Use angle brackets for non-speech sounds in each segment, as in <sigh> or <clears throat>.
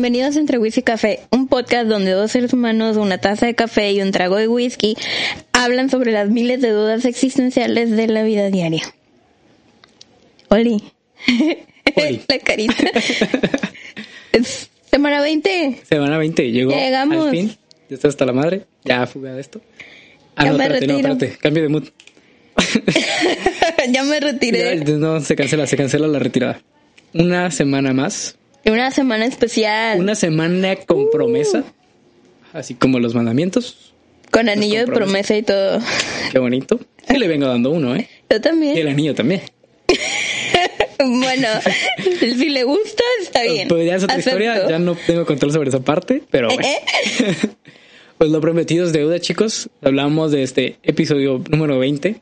Bienvenidos a Entre Whisky y Café, un podcast donde dos seres humanos, una taza de café y un trago de whisky hablan sobre las miles de dudas existenciales de la vida diaria. Oli. Oli. <laughs> la carita. Es semana 20. Semana 20, llegó Llegamos. al fin. Ya está hasta la madre. Ya fuga de esto. Ah, Ya no, me espérate, no, retiro. espérate. Cambio de mood. <laughs> ya me retiré. Ya, No, se cancela, se cancela la retirada. Una semana más. Una semana especial. Una semana con promesa. Así como los mandamientos. Con anillo de promesa y todo. Qué bonito. Sí le vengo dando uno, ¿eh? Yo Y también. el anillo también. <laughs> Bueno, si le gusta, está bien. Pues ya es otra Acepto. historia. Ya no tengo control sobre esa parte, pero bueno. ¿Eh? <laughs> Pues lo prometido es deuda, chicos. Hablamos de este episodio número 20.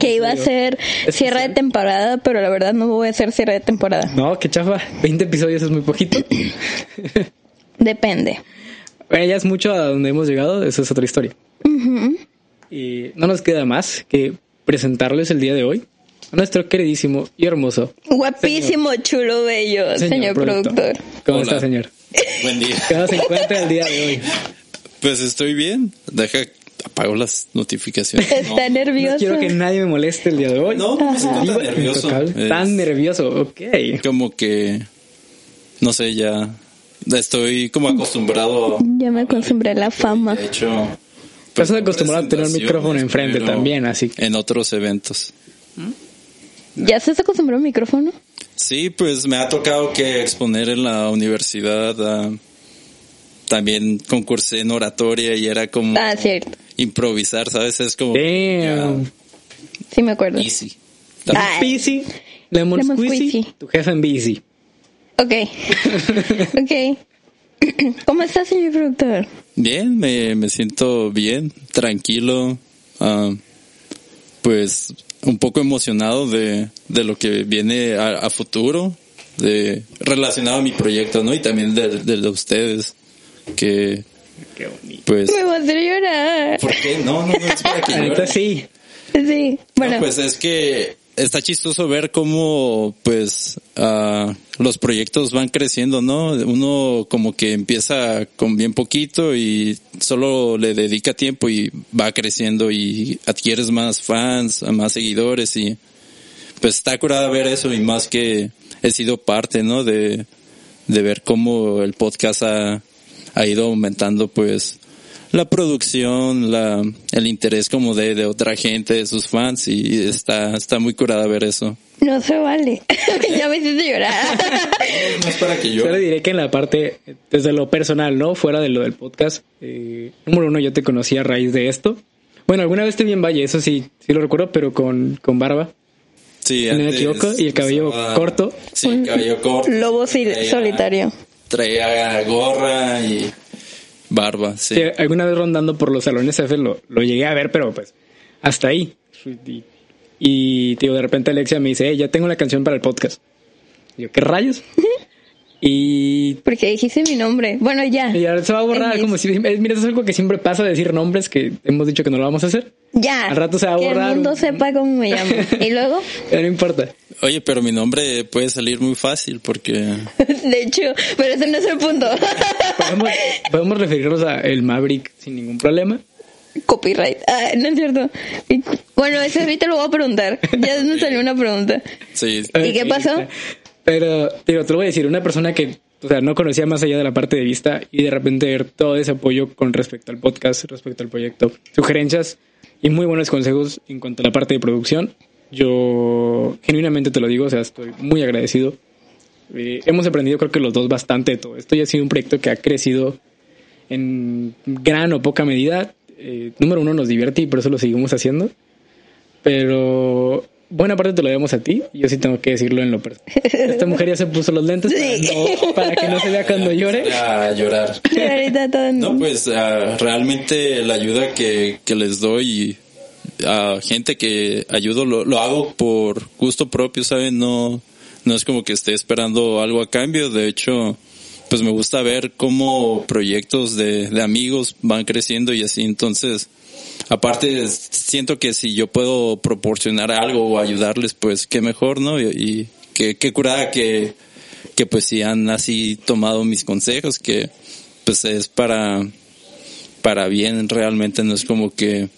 Que iba a ser cierre de temporada, pero la verdad no voy a hacer cierre de temporada. No, qué chafa. 20 episodios es muy poquito. <clears throat> Depende. Bueno, ya es mucho a donde hemos llegado. Esa es otra historia. Y no nos queda más que presentarles el día de hoy a nuestro queridísimo y hermoso Guapísimo, chulo, bello, señor, productor. ¿Cómo Hola. está, señor? Buen día. ¿Cómo se encuentra el día de hoy? Pues estoy bien. Deja, apago las notificaciones. Está No, nervioso. No quiero que nadie me moleste el día de hoy. No, me siento tan nervioso. Es Tan nervioso, ok. Como que, no sé, ya estoy como acostumbrado. Ya me acostumbré a la fama. De hecho, Estás acostumbrado a tener un micrófono enfrente también, así. En otros eventos. ¿Ya se acostumbró al micrófono? Sí, pues me ha tocado que exponer en la universidad. ah, también concursé en oratoria y era como Ah, cierto. improvisar, ¿sabes? Es como Damn. Sí me acuerdo. easy. Ah. Busy. Lemon, Lemon squeezy. squeezy. Tu jefe en busy. Ok. <laughs> ok. <clears throat> ¿Cómo está, señor productor? Bien, me, me siento bien, tranquilo, ah, pues un poco emocionado de, de lo que viene a, a futuro, de relacionado a mi proyecto, ¿no? Y también de, de, de ustedes, que Qué bonito. pues... Me vas a hacer llorar. ¿Por qué? No, no, no es para que llore. sí. Sí. Bueno, No, pues es que está chistoso ver cómo pues ah, los proyectos van creciendo, ¿no? Uno como que empieza con bien poquito y solo le dedica tiempo y va creciendo y adquieres más fans, más seguidores y pues está curada ver eso y más que he sido parte, ¿no? De, de ver cómo el podcast ha, ha ido aumentando pues la producción, la, el interés como de, de otra gente, de sus fans y está, está muy curada ver eso. no se vale. <laughs> ya me hiciste llorar. No es para que yo... Le diré que en la parte, desde lo personal, ¿no? Fuera de lo del podcast. eh, número uno, yo te conocí a raíz de esto. Bueno, alguna vez te vi en Valle, eso sí, sí lo recuerdo, pero con, con barba. Sí, si no me equivoco, y el cabello usaba- corto. Sí, cabello corto. Lobo Traía- solitario. Traía gorra y barba, sí. Alguna vez rondando por los salones F lo, lo llegué a ver, pero pues hasta ahí. Y, tío, de repente Alexia me dice, ya tengo la canción para el podcast. Y yo, ¿qué rayos? <laughs> y, Porque dijiste mi nombre. Bueno, ya. y ahora se va a borrar, En como mis- si, eh, mira, eso es algo que siempre pasa, decir nombres que hemos dicho que no lo vamos a hacer. Ya. Al rato se va a Que borrar el mundo un- sepa cómo me llamo. <laughs> Y luego, Pero no importa. Oye, pero mi nombre puede salir muy fácil porque... <laughs> de hecho, pero ese no es el punto. <laughs> Podemos, podemos referirnos a el Maverick sin ningún problema. Copyright. Ah, no es cierto. Bueno, ese ahorita lo voy a preguntar. Ya me salió una pregunta. Sí, ¿Y qué pasó? Pero, te lo voy a decir, una persona que, o sea, no conocía más allá de la parte de vista y de repente ver todo ese apoyo con respecto al podcast, respecto al proyecto, sugerencias y muy buenos consejos en cuanto a la parte de producción. Yo genuinamente te lo digo, o sea, estoy muy agradecido. Eh, hemos aprendido, creo que los dos, bastante de todo. Esto ya ha sido un proyecto que ha crecido en gran o poca medida. Eh, número uno, nos divierte y por eso lo seguimos haciendo. Pero buena parte te lo debemos a ti. Yo sí tengo que decirlo en lo personal. Esta mujer ya se puso los lentes Sí. para, no- para que no se vea cuando llore. a llorar. No, pues ah, realmente la ayuda que, que les doy a gente que ayudo lo, lo hago por gusto propio, ¿saben? No, no es como que esté esperando algo a cambio. De hecho, pues me gusta ver cómo proyectos de, de amigos van creciendo y así. Entonces, aparte, siento que si yo puedo proporcionar algo o ayudarles, pues qué mejor, ¿no? Y, y qué, qué curada que, que pues sí han así tomado mis consejos, que pues es para, para bien, realmente no es como que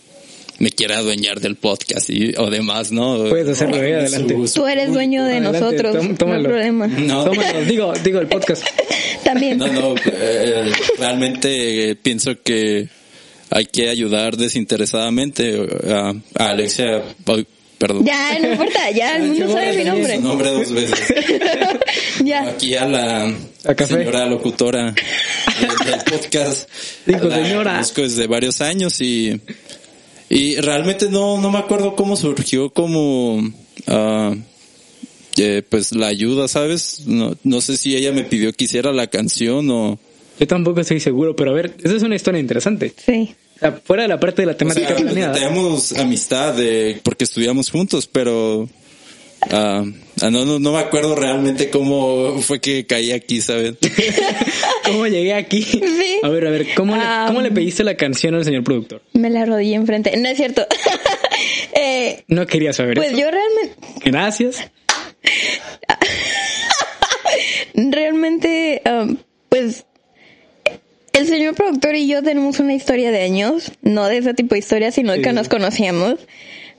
me quiera adueñar del podcast y, o demás, ¿no? Puedes hacerlo, eh, Su- adelante. su- Tú eres dueño de Adelante, nosotros, no hay problema. No. Tómalo, digo, digo el podcast. <laughs> También. No, no, eh, realmente eh, pienso que hay que ayudar desinteresadamente a, a Alexia, perdón. Ya, no importa, ya el mundo sabe mi Su nombre. nombre dos veces. <laughs> Ya. Aquí a la A café. señora locutora del, del podcast. Dijo, La señora. Conozco desde varios años y, y realmente no, no me acuerdo cómo surgió como, ah, eh, pues la ayuda, ¿sabes? No, no sé si ella me pidió que hiciera la canción o... Yo tampoco estoy seguro, pero a ver, esa es una historia interesante. Sí. O sea, fuera de la parte de la O temática sea, planeada. tenemos amistad de, porque estudiamos juntos, pero ah, ah, no, no, no me acuerdo realmente cómo fue que caí aquí, ¿sabes? <laughs> ¿Cómo llegué aquí? Sí. A ver, a ver, ¿cómo, le, Ah, ¿cómo le pediste la canción al señor productor? Me la rodilla enfrente. No es cierto. <laughs> eh, No quería saber pues eso. yo <laughs> realmente, Gracias. realmente, um, pues, el señor productor y yo tenemos una historia de años, no de ese tipo de historia, sino Sí. que nos conocíamos,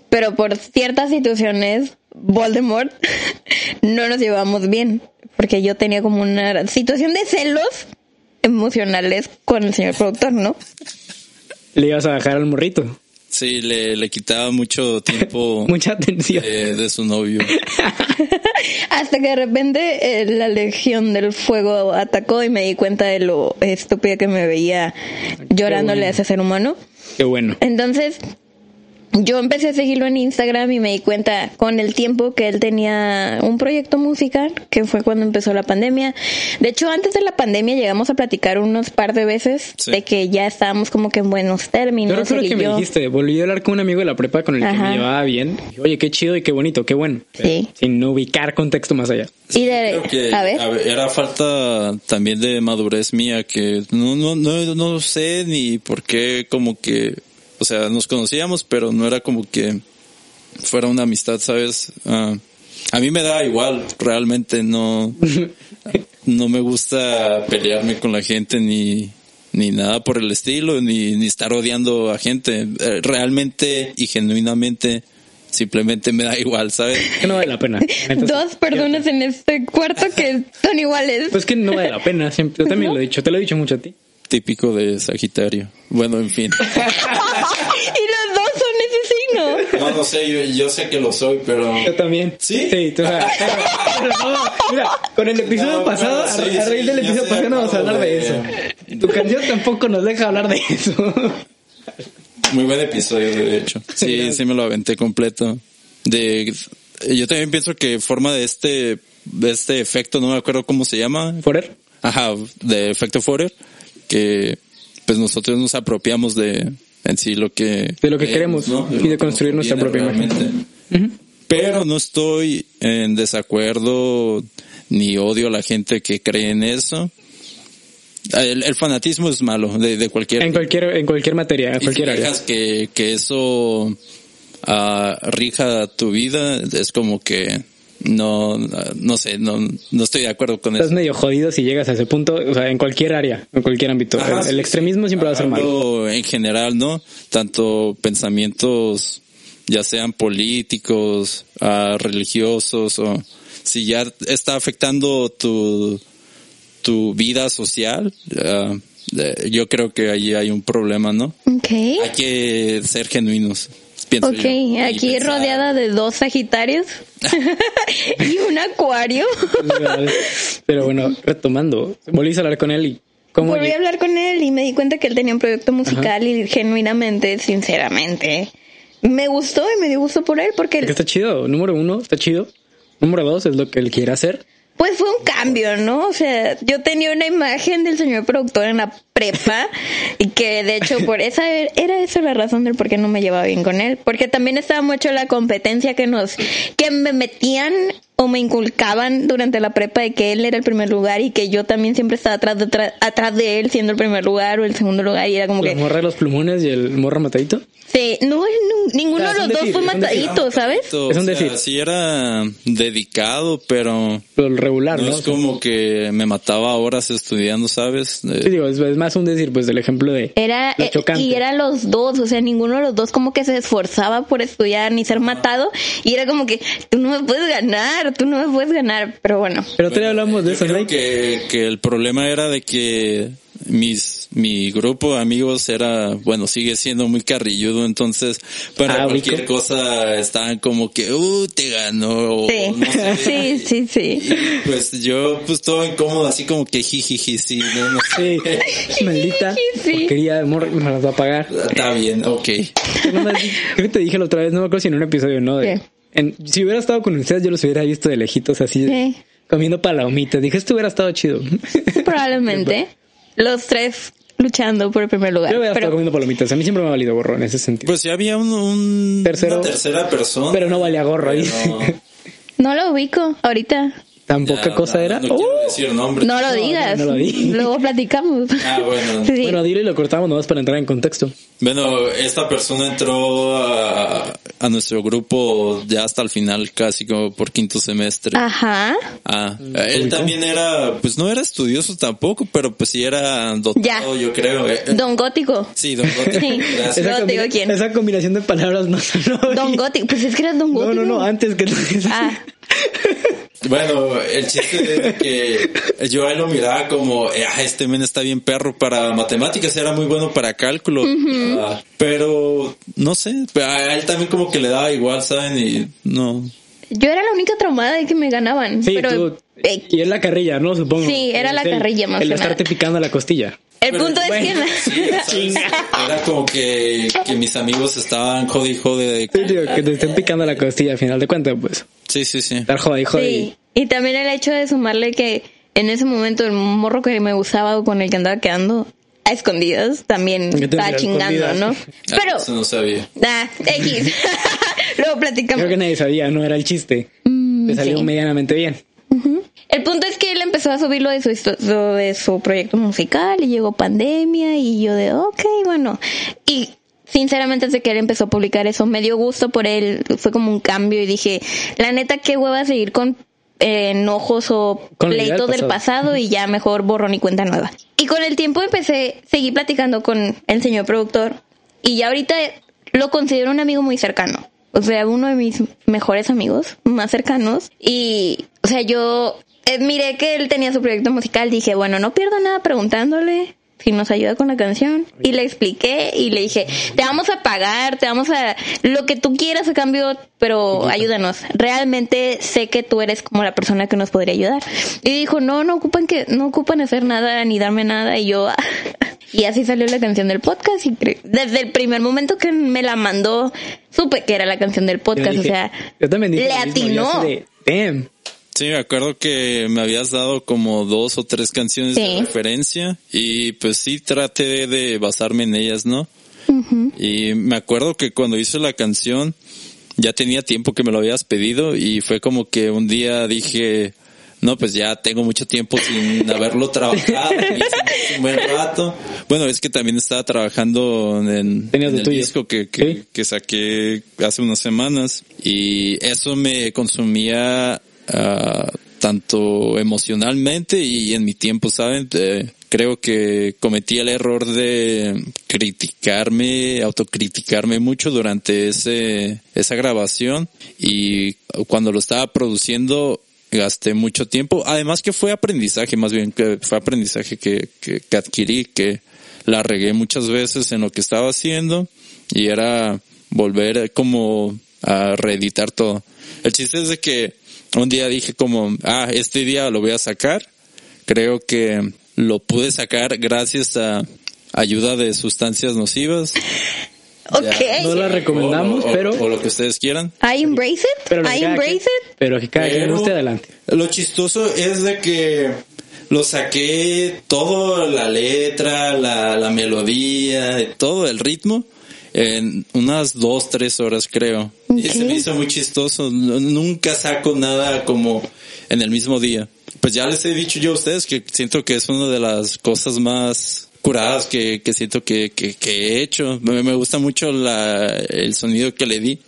pero por ciertas situaciones, Voldemort, <laughs> no nos llevamos bien, porque yo tenía como una situación de celos emocionales con el señor productor, ¿no? Le ibas a bajar al morrito. Sí, le, le quitaba mucho tiempo <laughs> Mucha atención. de, de su novio. <laughs> Hasta que de repente eh, la Legión del Fuego atacó y me di cuenta de lo estúpida que me veía llorándole bueno. a ese ser humano. Qué bueno. Entonces, yo empecé a seguirlo en Instagram y me di cuenta con el tiempo que él tenía un proyecto musical, que fue cuando empezó la pandemia. De hecho, antes de la pandemia llegamos a platicar unos par de veces Sí. de que ya estábamos como que en buenos Yo términos. recuerdo él y que me yo. dijiste, volví a hablar con un amigo de la prepa con el que me llevaba bien. Dije, Oye, qué chido y qué bonito, qué bueno. Sí. Sin ubicar contexto más allá. Y de, Creo que a ver. era falta también de madurez mía que no, no, no, no sé ni por qué como que, o sea, nos conocíamos, pero no era como que fuera una amistad, ¿sabes? Ah, a mí me da igual, realmente no, <laughs> no me gusta pelearme con la gente ni, ni nada por el estilo, ni, ni estar odiando a gente. Eh, Realmente y genuinamente simplemente me da igual, ¿sabes? <laughs> Que no vale la pena. Dos personas en este cuarto que son iguales. Pues que no vale la pena. Siempre, yo también lo he dicho. Te lo he dicho mucho a ti. Típico de Sagitario. Bueno, en fin. <laughs> y los dos son ese signo. No, no sé, yo, yo sé que lo soy, pero... Yo también. ¿Sí? Sí, tú, sea, <laughs> pero- pero no, mira, con el episodio No, pasado, a- sí, a, raíz sí, del episodio pasado no vamos a hablar de eso. Tu canción tampoco nos deja hablar de eso. Muy buen episodio, de hecho. Sí, sí me lo aventé completo. De, yo también pienso que forma de este, de este efecto, no me acuerdo cómo se llama. Forer. Ajá, de efecto Forer, que pues nosotros nos apropiamos de en sí lo que... De lo que queremos y lo de construir nuestra propia imagen. Pero no estoy en desacuerdo ni odio a la gente que cree en eso. El, el fanatismo es malo de, de cualquier En cualquier, en cualquier materia, en y si cualquier área. dejas que, que eso ah, rija tu vida, es como que no, no sé, no, no estoy de acuerdo con Estás eso. medio jodido si llegas a ese punto, o sea, en cualquier área, en cualquier ámbito. Ajá, el, sí, el extremismo siempre va a ser malo. En general, ¿no? Tanto pensamientos, ya sean políticos, ah, religiosos, o si ya está afectando tu, tu vida social, ah, yo creo que ahí hay un problema, ¿no? Ok. Hay que ser genuinos. Pienso Ok, yo, aquí rodeada de dos Sagitarios <laughs> y un Acuario. <laughs> Pero bueno, retomando, volví a hablar con él y cómo Volví lleg- a hablar con él y me di cuenta que él tenía un proyecto musical y genuinamente, sinceramente, me gustó y me dio gusto por él porque que está chido. Número uno, está chido. Número dos es lo que él quiere hacer. pues fue un cambio, ¿no? O sea, yo tenía una imagen del señor productor en la prepa y que de hecho <laughs> por esa era esa la razón del por qué no me llevaba bien con él, porque también estaba mucho la competencia que nos que me metían o me inculcaban durante la prepa de que él era el primer lugar y que yo también siempre estaba atrás de, atrás, atrás de él siendo el primer lugar o el segundo lugar y era como La que morra de los plumones y el morra matadito. sí, no, ninguno Ah, de los dos decir, fue es un decir. matadito, ¿sabes? O Es un sea, decir. sí era dedicado, pero Pero el regular, no ¿no? es como que me mataba horas estudiando, ¿sabes? Sí, digo, es, es más un decir, pues, del ejemplo de... Era, Lo eh, chocante. y eran los dos, o sea, ninguno de los dos como que se esforzaba por estudiar ni ser matado, y era como que tú no me puedes ganar, tú no me puedes ganar, pero bueno. Pero te hablamos de Yo eso, creo ¿no? que, que el problema era de que mis mi grupo de amigos era, bueno, sigue siendo muy carrilludo, entonces para Ah, cualquier cosa estaban como que, uh, te ganó, o Sí, no sé. <laughs> sí, sí, sí. Y, pues yo pues todo incómodo, así como que jijiji, sí, no, no sé. Sí, <laughs> maldita Sí. porquería de morra, me las va a pagar. Está bien, ok. Creo que te dije la otra vez, no me acuerdo si en un episodio, ¿no? De, ¿Qué? en- si hubiera estado con ustedes, yo los hubiera visto de lejitos así, Sí. comiendo palomitas. Dije, esto hubiera estado chido. Probablemente. <laughs> Los tres luchando por el primer lugar. Yo hubiera estado Pero, comiendo palomitas. A mí siempre me ha valido gorro en ese sentido. Pues ya había un, un Tercero. una tercera persona. Pero no valía gorro ahí. Pero- no lo ubico ahorita. Tan poca Ya, cosa no, era. No, ¡Uh! quiero decir nombres. No lo digas. no lo di. <laughs> Luego platicamos. Ah, bueno. <laughs> Sí. Bueno, dilo y lo cortamos nomás para entrar en contexto. Bueno, esta persona entró a, a nuestro grupo ya hasta el final, casi como por quinto semestre. Ajá. Ah, él ubicó. también era, pues no era estudioso tampoco, pero pues sí era dotado, Ya. yo creo. Eh, Don Gótico. Sí, don Gótico. Sí. Gracias. Esa- No quién. esa combinación de palabras no sonó Don. Gótico. Pues es que eras Don No, Gótico. no, no, antes que tú Ah, <laughs> Bueno, el chiste es que yo a él lo miraba como, eh, ah, este men está bien perro para matemáticas, era muy bueno para cálculo. Ah, pero, no sé, a él también como que le daba igual, ¿saben? Y no. Yo era la única traumada de que me ganaban. Sí, pero tú. eh, Y es la carrilla, ¿no? Supongo. Sí, era la Es el- carrilla más El estarte picando la costilla. el Pero, punto es bueno, Sí, que... ¿sabes? Era como que, que mis amigos estaban jode y jode. Sí, digo, que te estén picando la costilla al final de cuentas, pues. Sí, sí, sí. Estar jode y jode. Sí, y también el hecho de sumarle que en ese momento el morro que me gustaba o con el que andaba quedando a escondidas también ¿Qué te estaba chingando, escondidas? ¿no? Ah, Pero, Eso no sabía. ah, X. <laughs> Luego platicamos. Creo que nadie sabía, no era el chiste. Te salió Mm, sí. medianamente bien. El punto es que él empezó a subir lo de su, de su proyecto musical y llegó pandemia y yo de, ok, bueno. Y sinceramente desde que él empezó a publicar eso me dio gusto por él, fue como un cambio y dije, la neta, qué hueva seguir con eh, enojos o Con pleitos del del pasado y ya mejor borrón y cuenta nueva. Y con el tiempo empecé, seguí platicando con el señor productor y ya ahorita lo considero un amigo muy cercano. O sea, uno de mis mejores amigos, más cercanos. Y, o sea, yo eh, miré que él tenía su proyecto musical. Dije, bueno, no pierdo nada preguntándole si nos ayuda con la canción. Y le expliqué y le dije, te vamos a pagar, te vamos a... Lo que tú quieras a cambio, pero ayúdanos. Realmente sé que tú eres como la persona que nos podría ayudar. Y dijo, no, no ocupan que, no ocupan hacer nada ni darme nada. Y yo, <laughs> y así salió la canción del podcast. Y desde el primer momento que me la mandó, supe que era la canción del podcast. dije- o sea, yo también dije le mismo, yo Sí, me acuerdo que me habías dado como dos o tres canciones Sí. de referencia y pues sí traté de basarme en ellas, ¿no? Y me acuerdo que cuando hice la canción ya tenía tiempo que me lo habías pedido y fue como que un día dije, no, pues ya tengo mucho tiempo sin haberlo trabajado, y hice un buen rato. Bueno, es que también estaba trabajando en, en el tuyo. disco que, que, Sí. que saqué hace unas semanas y eso me consumía ah, tanto emocionalmente y en mi tiempo, ¿saben? Eh, creo que cometí el error de criticarme, autocriticarme mucho durante ese, esa grabación y cuando lo estaba produciendo gasté mucho tiempo. Además que fue aprendizaje, más bien fue aprendizaje que, que adquirí, que la regué muchas veces en lo que estaba haciendo y era volver como a reeditar todo. El chiste es de que un día dije como, ah, este día lo voy a sacar. Creo que lo pude sacar gracias a ayuda de sustancias nocivas. <laughs> ok. No la recomendamos, O- o- pero, O lo que ustedes quieran. I embrace it. pero I embrace quien- it. pero que cada quien Pero- guste adelante. Lo chistoso es de que lo saqué todo, la letra, la, la melodía, todo el ritmo, en unas dos, tres horas creo. Y se me hizo muy chistoso. Nunca saco nada como en el mismo día. Pues ya les he dicho yo a ustedes que siento que es una de las cosas más curadas que, que siento que, que, que he hecho. Me, me gusta mucho la, el sonido que le di.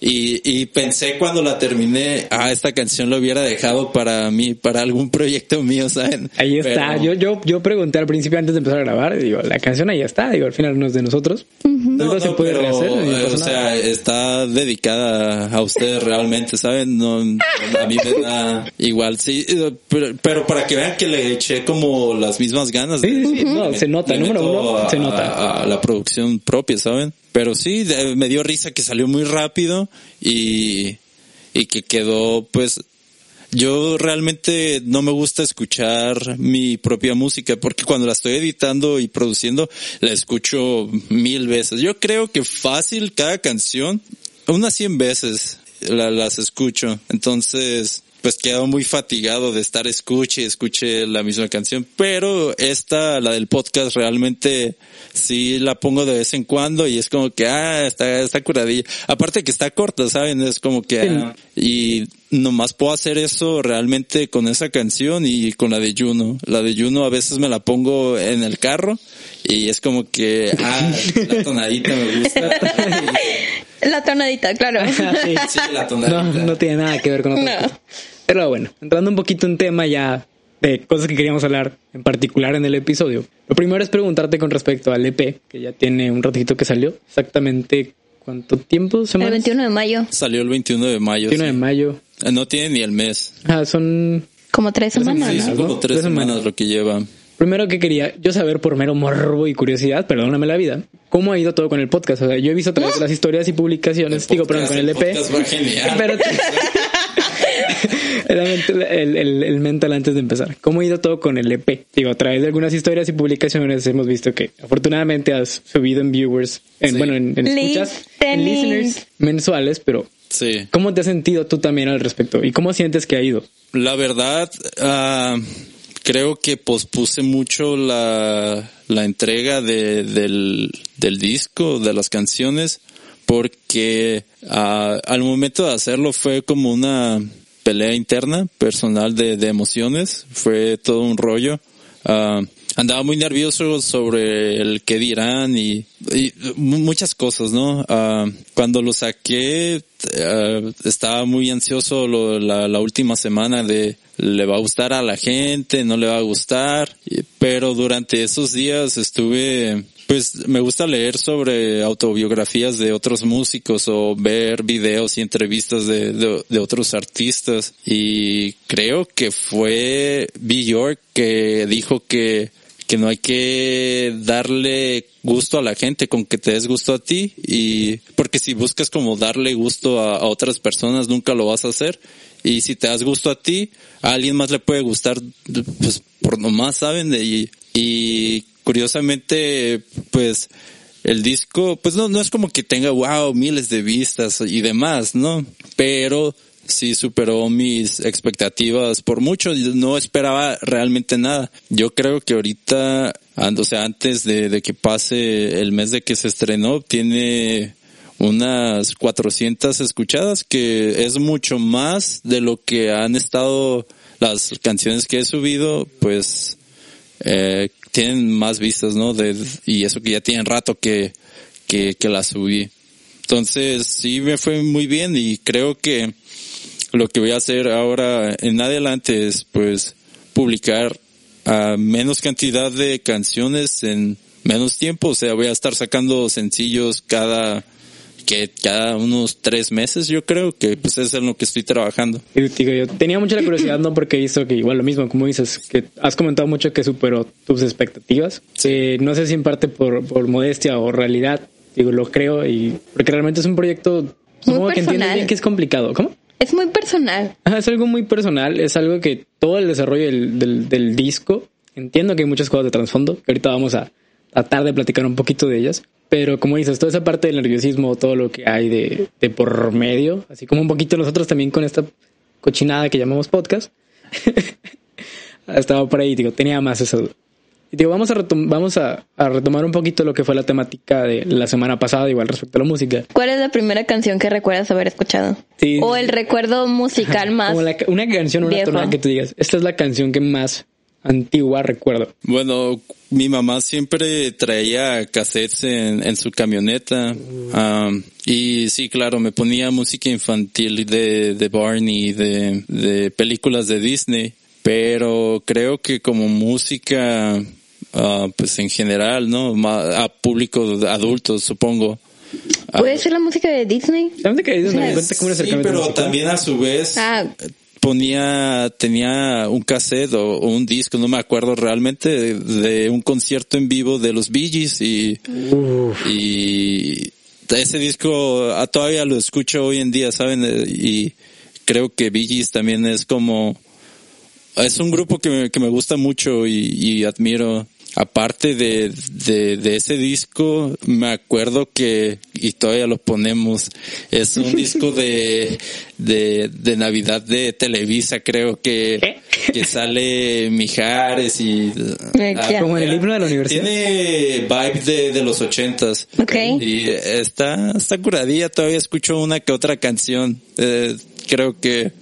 Y, y pensé cuando la terminé, ah, esta canción lo hubiera dejado para mí, para algún proyecto mío, ¿saben? Ahí está. Pero- Yo, yo, yo pregunté al principio antes de empezar a grabar, digo, la canción ahí está, digo, al final no es de nosotros. No, Algo se no, puede pero, rehacer, no eh, o sea, está dedicada a ustedes realmente, ¿saben? No, a mí me da igual, sí, eh, pero, pero para que vean que le eché como las mismas ganas. Sí, sí, sí, no, se nota, número uno, a- se nota. A, a la producción propia, ¿saben? Pero sí, me dio risa que salió muy rápido y, y que quedó, pues, yo realmente no me gusta escuchar mi propia música porque cuando la estoy editando y produciendo la escucho mil veces. Yo creo que fácil cada canción, unas 100 veces la- las escucho. Entonces, pues quedo muy fatigado de estar escuche y escuche la misma canción. Pero esta, la del podcast, realmente sí la pongo de vez en cuando y es como que, ah, está, está curadilla. Aparte que está corta, ¿saben? Es como que, ah, y nomás puedo hacer eso realmente con esa canción y con la de Juno. La de Juno a veces me la pongo en el carro y es como que, ah, la tonadita me gusta. <laughs> La tonadita, claro. <laughs> Sí. Sí, <laughs> la No, tonadita. no tiene nada que ver con otra No. Pero bueno, entrando un poquito en tema ya de cosas que queríamos hablar en particular en el episodio. Lo primero es preguntarte con respecto al EP, que ya tiene un ratito que salió. Exactamente cuánto tiempo, El semanas. 21 de mayo, Salió el 21 de mayo. 21 de sí. mayo. Eh, No tiene ni el mes. Ah, son como tres Tres semanas, Sí. ¿no? son como ¿no? tres Tres semanas. semanas lo que lleva. Primero que quería yo saber por mero morbo y curiosidad, perdóname la vida, cómo ha ido todo con el podcast. O sea, yo he visto a través de las historias y publicaciones, digo, perdón, con el EP. podcast va genial. Espérate. <laughs> Era mental- el, el- el mental antes de empezar. ¿Cómo ha ido todo con el EP? Digo, a través de algunas historias y publicaciones hemos visto que afortunadamente has subido en viewers, en, Sí. bueno, en, en escuchas, en listeners mensuales, pero Sí. ¿cómo te has sentido tú también al respecto? ¿Y cómo sientes que ha ido? La verdad, ah, creo que pospuse mucho la, la entrega de, del, del disco, de las canciones, porque ah, al momento de hacerlo fue como una pelea interna, personal de, de emociones, fue todo un rollo. Ah, andaba muy nervioso sobre el qué dirán y, y mu- muchas cosas, ¿no? Ah, cuando lo saqué, ah, estaba muy ansioso lo- la, la última semana de le va a gustar a la gente, no le va a gustar, pero durante esos días estuve pues me gusta leer sobre autobiografías de otros músicos o ver videos y entrevistas de, de, de otros artistas y creo que fue B. York que dijo que que no hay que darle gusto a la gente con que te des gusto a ti y porque si buscas como darle gusto a, otras personas nunca lo vas a hacer. Y si te das gusto a ti a alguien más le puede gustar pues por nomás saben y, y curiosamente pues el disco pues no no es como que tenga wow miles de vistas y demás no pero sí superó mis expectativas por mucho. No esperaba realmente nada. Yo creo que ahorita, o sea, antes de, de que pase el mes de que se estrenó, tiene unas 400 escuchadas, que es mucho más de lo que han estado las canciones que he subido, pues eh, tienen más vistas, ¿no? De, y eso que ya tienen rato que, que, que las subí. Entonces sí me fue muy bien y creo que lo que voy a hacer ahora en adelante es pues publicar a menos cantidad de canciones en menos tiempo. O sea, voy a estar sacando sencillos cada que cada unos tres meses yo creo que pues es en lo que estoy trabajando. Y digo, yo tenía mucha la curiosidad, ¿no? Porque he visto que igual lo mismo, como dices, que has comentado mucho que superó tus expectativas. Eh, no sé si en parte por, por modestia o realidad, digo, lo creo, y porque realmente es un proyecto, supongo que entiendes personal. bien que es complicado. ¿Cómo? Es muy personal. Es algo muy personal, es algo que todo el desarrollo del, del, disco, entiendo que hay muchas cosas de trasfondo, que ahorita vamos a tratar de platicar un poquito de ellas, pero como dices, toda esa parte del nerviosismo, todo lo que hay de, de por medio, así como un poquito nosotros también con esta cochinada que llamamos podcast, <laughs> ha estado por ahí, digo, tenía más esa. Digo, vamos a retom- vamos a, a retomar un poquito lo que fue la temática de la semana pasada, igual respecto a la música. ¿Cuál es la primera canción que recuerdas haber escuchado? Sí. O el recuerdo musical más. Como la- una canción, una tonada que tú digas, esta es la canción que más antigua recuerdo. Bueno, mi mamá siempre traía cassettes en, en su camioneta. am, y sí, claro, me ponía música infantil de, de Barney, de, de películas de Disney. Pero creo que como música, ah, pues en general, ¿no? A público de adultos, supongo. Ah, ¿Puede ser la música de Disney? Como un Sí, acercamiento pero también a su vez Ah. ponía, tenía un cassette o, o un disco, no me acuerdo realmente, de, de un concierto en vivo de los Bee Gees y, Uf. y ese disco ah, todavía lo escucho hoy en día, ¿saben? Eh, Y creo que Bee Gees también es como, es un grupo que me, que me gusta mucho y, y admiro. Aparte de, de, de ese disco, me acuerdo que, y todavía lo ponemos, es un disco <laughs> de, de, de Navidad de Televisa, creo que, que sale Mijares y... Eh, ya. Como en el himno de la universidad. Tiene vibe de, de los ochentas. Ok. Y está, está curadilla, todavía escucho una que otra canción. Eh, creo que,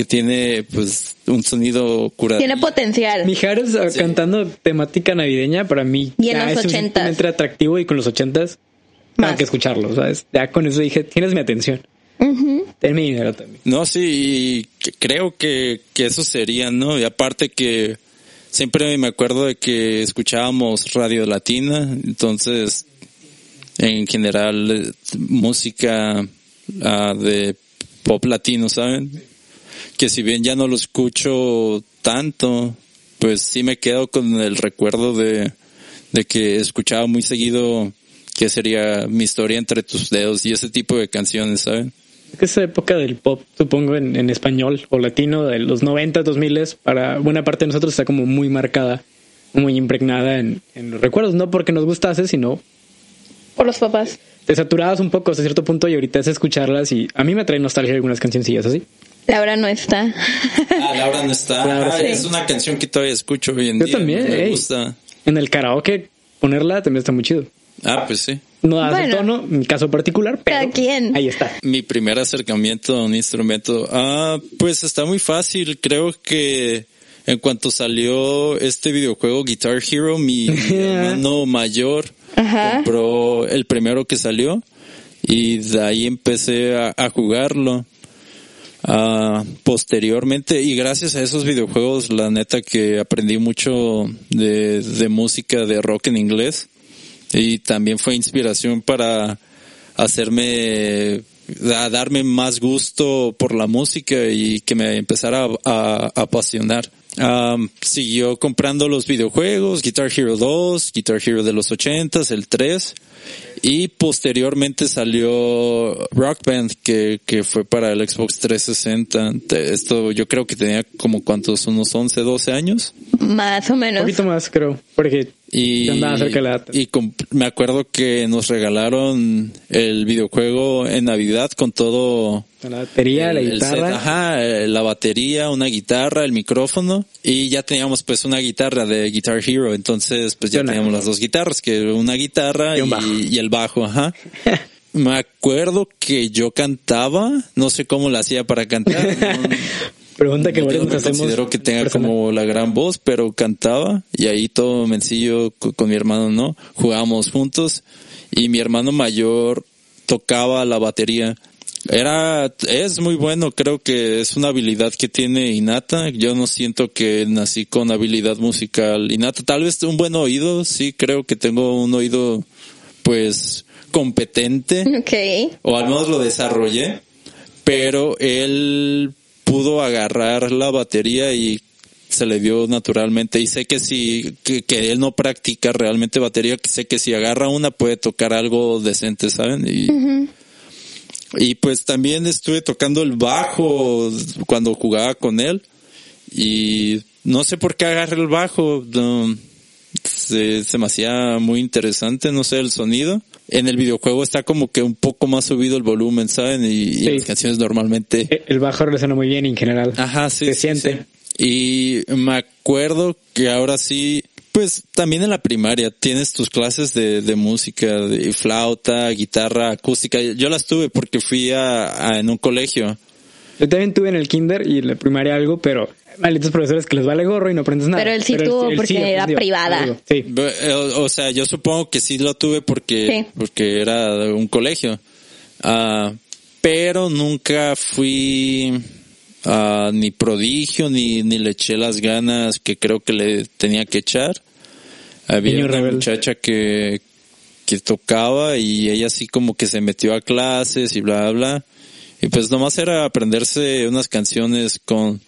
que tiene pues un sonido curadillo. Tiene potencial. Mijares ah, cantando temática navideña para mí Y en ya los es ochentas. suficientemente atractivo y con los ochentas Más. que escucharlo, ¿sabes? Ya con eso dije, tienes mi atención. Ten mi dinero también. No, sí, y creo que, que eso sería, ¿no? Y aparte que siempre me acuerdo de que escuchábamos Radio Latina, entonces, en general, eh, música ah, de pop latino, ¿saben? Que si bien ya no lo escucho tanto, pues sí me quedo con el recuerdo de, de que escuchaba muy seguido que sería mi historia entre tus dedos y ese tipo de canciones, ¿saben? Es que esa época del pop, supongo, en, en español o latino de los 90, 2000, para buena parte de nosotros está como muy marcada, muy impregnada en, en los recuerdos. No porque nos gustase, sino Por los papás. te saturabas un poco hasta cierto punto y ahorita es escucharlas y a mí me trae nostalgia algunas cancioncillas así. Laura no está. Ah, Laura no está. Laura, Ah, sí. Es una canción que todavía escucho hoy en Yo día. también, Me ey. gusta. En el karaoke ponerla también está muy chido. Ah, pues sí. No das el Bueno. tono, mi caso particular, pero Cada quien. ahí está. Mi primer acercamiento a un instrumento. Ah, pues está muy fácil. Creo que en cuanto salió este videojuego Guitar Hero, mi, mi <laughs> hermano mayor Ajá. compró el primero que salió y de ahí empecé a, a jugarlo. Ah, posteriormente y gracias a esos videojuegos la neta que aprendí mucho de, de música de rock en inglés y también fue inspiración para hacerme a darme más gusto por la música y que me empezara a, apasionar. Siguió comprando los videojuegos, Guitar Hero 2, Guitar Hero de los 80s, el 3, y posteriormente salió Rock Band, que, que fue para el Xbox 360. Te- Esto yo creo que tenía como cuántos, unos 11, 12 años. Más o Un menos. poquito más, creo, porque Y, Ya andaba cerca de la edad. y me acuerdo que nos regalaron el videojuego en Navidad con todo la batería, la el- el guitarra. set, ajá, eh, la batería, una guitarra, el micrófono y ya teníamos pues una guitarra de Guitar Hero, entonces pues ya Yo no. teníamos las dos guitarras, que una guitarra Y y, un bajo. Y el bajo, ajá. Me acuerdo que yo cantaba, no sé cómo lo hacía para cantar. no- <laughs> Pregunta que no me hacemos. considero que tenga personal. como la gran voz, pero cantaba y ahí todo mencillo co- con mi hermano, ¿no? Jugábamos juntos y mi hermano mayor tocaba la batería. Era, es muy bueno, creo que es una habilidad que tiene innata. Yo no siento que nací con habilidad musical innata. Tal vez un buen oído, sí, creo que tengo un oído, pues, competente. <laughs> O al menos lo desarrollé, pero él pudo agarrar la batería y se le dio naturalmente. Y sé que si que, que él no practica realmente batería, que sé que si agarra una puede tocar algo decente, ¿saben? Y, y pues también estuve tocando el bajo cuando jugaba con él. Y no sé por qué agarré el bajo, no, se, se me hacía muy interesante, no sé, el sonido. En el videojuego está como que un poco más subido el volumen, ¿saben? Y, las canciones normalmente... Eh, El bajo resuena muy bien en general. Ajá, sí. Se sí, siente. sí. Y me acuerdo que ahora sí Pues también en la primaria tienes tus clases de, de música, de flauta, guitarra, acústica. Yo las tuve porque fui a, a- en un colegio. Yo también tuve en el kinder y en la primaria algo, pero malditos profesores que les vale gorro y no aprendes nada. Pero él sí tuvo porque era aprendió privada. Sí. Eh, O, o sea, yo supongo que sí lo tuve porque, Sí. porque era de un colegio. Ah, pero nunca fui ah, ni prodigio ni, ni le eché las ganas que creo que le tenía que echar. Había Niño una rebelde. muchacha que, que tocaba y ella así como que se metió a clases y bla, bla, bla. Y pues nomás era aprenderse unas canciones con,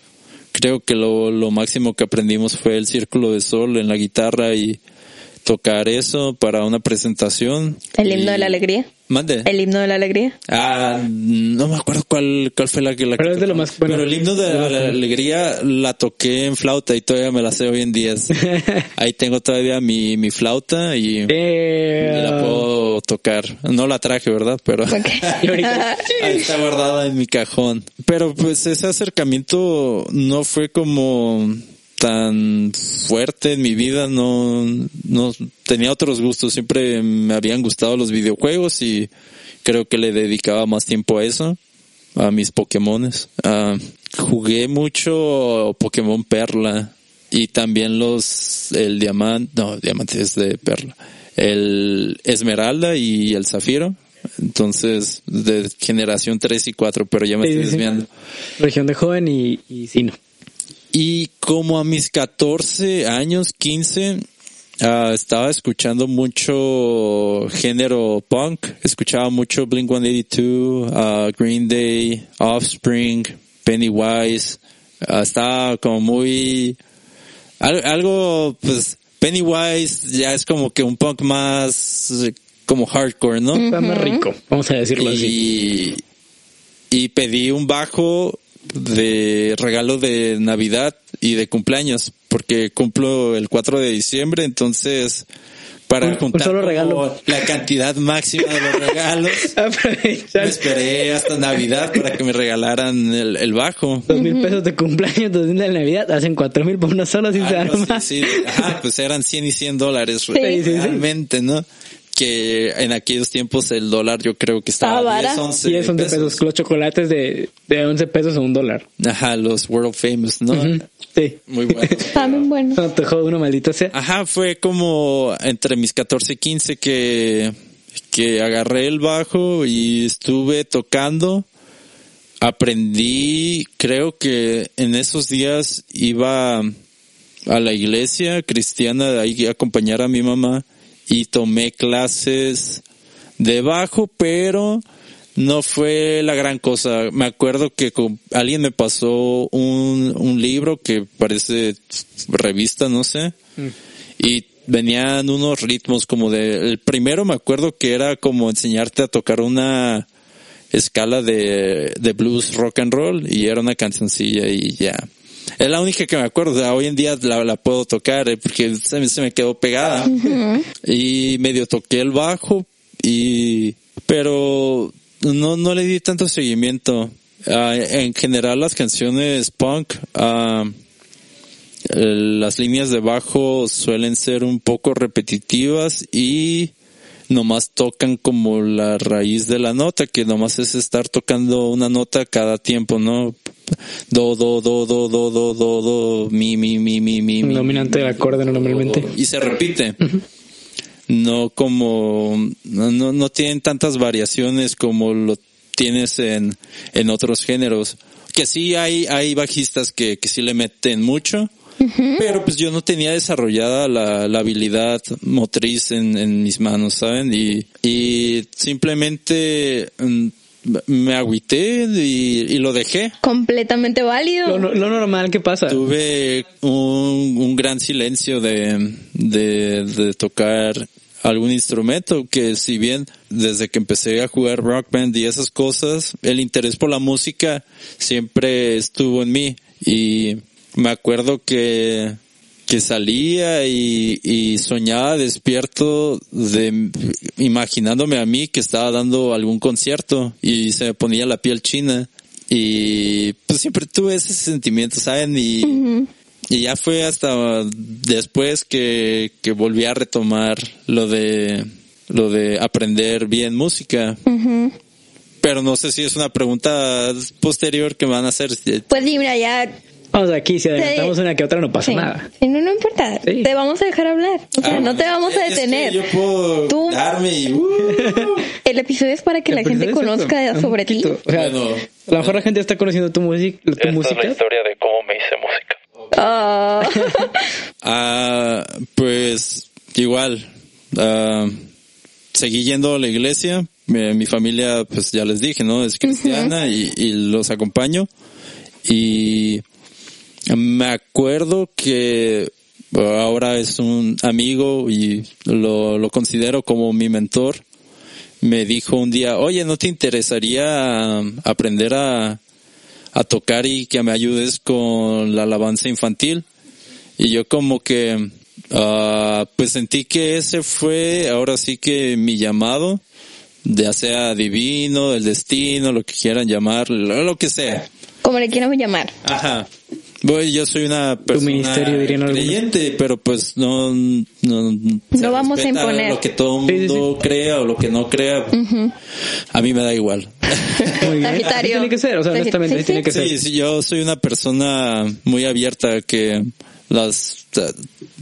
creo que lo, lo máximo que aprendimos fue el círculo de sol en la guitarra y tocar eso para una presentación. El himno Y- de la alegría. Mande. El himno de la alegría. Ah, no me acuerdo cuál, cuál fue la que la Pero que es de lo más- bueno, Pero el himno de la, alegría la toqué en flauta y todavía me la sé hoy en día. <laughs> Ahí tengo todavía mi, mi flauta y, y Eh, la puedo tocar. No la traje, ¿verdad? Pero <laughs> Y ahorita- ahí está guardada en mi cajón. Pero pues ese acercamiento no fue como tan fuerte en mi vida, no, no tenía otros gustos, siempre me habían gustado los videojuegos y creo que le dedicaba más tiempo a eso, a mis Pokémones. Ah, jugué mucho Pokémon Perla y también los, el diamante, no, diamante es de Perla, el Esmeralda y el Zafiro. Entonces, de generación 3 y 4, pero ya me Sí, estoy desviando. región de joven y, y sí, no. Y como a mis 14 años, 15, ah, estaba escuchando mucho género punk. Escuchaba mucho Blink 182, ah, Green Day, Offspring, Pennywise. Ah, estaba como muy... al- algo, pues, Pennywise ya es como que un punk más como hardcore, ¿no? Está más rico, vamos a decirlo así. y pedí un bajo de regalo de Navidad y de cumpleaños, porque cumplo el 4 de diciembre, entonces para Un- un juntar solo regalo. la cantidad máxima de los regalos, <laughs> me Aprovechar esperé hasta Navidad para que me regalaran el, el bajo. dos mil pesos de cumpleaños, dos mil de Navidad, hacen cuatro mil por uno solo sin arma. así, sí. Ajá, pues eran 100 y 100 dólares sí, sí. realmente, ¿no? Que en aquellos tiempos el dólar yo creo que estaba Estaba 10, vara. 11 Sí, es 11 pesos. Los chocolates de, de 11 pesos o un dólar. Ajá, los world famous, ¿no? Sí. Muy buenos. También bueno. No te jodo uno, maldito sea. Ajá, fue como entre mis 14 y 15 que, que agarré el bajo y estuve tocando. Aprendí, creo que en esos días iba a la iglesia cristiana de ahí a acompañar a mi mamá y tomé clases de bajo, pero no fue la gran cosa. Me acuerdo que con- alguien me pasó un, un libro que parece revista, no sé, y venían unos ritmos como de, el primero me acuerdo que era como enseñarte a tocar una escala de, de blues rock and roll y era una cancioncilla y ya. Es la única que me acuerdo, o sea, hoy en día la, la puedo tocar eh, porque se me, se me quedó pegada. Y medio toqué el bajo y, pero no, no le di tanto seguimiento. Ah, en general las canciones punk, ah, las líneas de bajo suelen ser un poco repetitivas y nomás tocan como la raíz de la nota, que nomás es estar tocando una nota cada tiempo, ¿no? Do, do, do, do, do, do, do, do, mi, mi, mi, mi, mi. Dominante mi, del acorde normalmente. Y se repite. No como, no, no, no tienen tantas variaciones como lo tienes en, en otros géneros. Que sí hay, hay bajistas que, que sí le meten mucho, pero pues yo no tenía desarrollada la, la habilidad motriz en, en mis manos, ¿saben? Y, y simplemente mm, me agüité y, y lo dejé. Completamente válido. Lo, lo normal que pasa. Tuve un, un gran silencio de, de, de tocar algún instrumento que si bien desde que empecé a jugar rock band y esas cosas, el interés por la música siempre estuvo en mí y me acuerdo que que salía y, y soñaba despierto de imaginándome a mí que estaba dando algún concierto y se me ponía la piel china y pues siempre tuve ese sentimiento, ¿saben? Y, y ya fue hasta después que, que volví a retomar lo de lo de aprender bien música. Pero no sé si es una pregunta posterior que van a hacer. Pues sí, mira, ya Vamos aquí, si adelantamos una que otra no pasa Sí. nada. Sí, no, no importa. Sí. Te vamos a dejar hablar. O sea, Ah, no te vamos a es que detener. yo puedo Tú- darme y... uh, <laughs> El episodio es para que la gente es eso, conozca sobre ti. O sea, Bueno. a lo mejor la gente está conociendo tu, música tu música. historia de cómo me hice música. Ah. <laughs> Ah, pues igual, ah, seguí yendo a la iglesia. Mi, mi familia, pues ya les dije, ¿no? Es cristiana y, y los acompaño. Y me acuerdo que ahora es un amigo y lo, lo considero como mi mentor. Me dijo un día, oye, ¿no te interesaría ah, aprender a, a tocar y que me ayudes con la alabanza infantil? Y yo como que, ah, pues sentí que ese fue ahora sí que mi llamado, ya sea divino, el destino, lo que quieran llamar, lo, lo que sea. Como le quieran llamar. Ajá. Bueno, yo soy una persona ministerio, creyente, pero pues no, no, No vamos a imponer. lo que todo el Sí, sí, mundo crea o lo que no crea. A mí me da igual. <laughs> Muy bien. Sagitario. Así tiene que ser, o sea, Sí, honestamente, sí, tiene que ser. Sí, sí, yo soy una persona muy abierta que las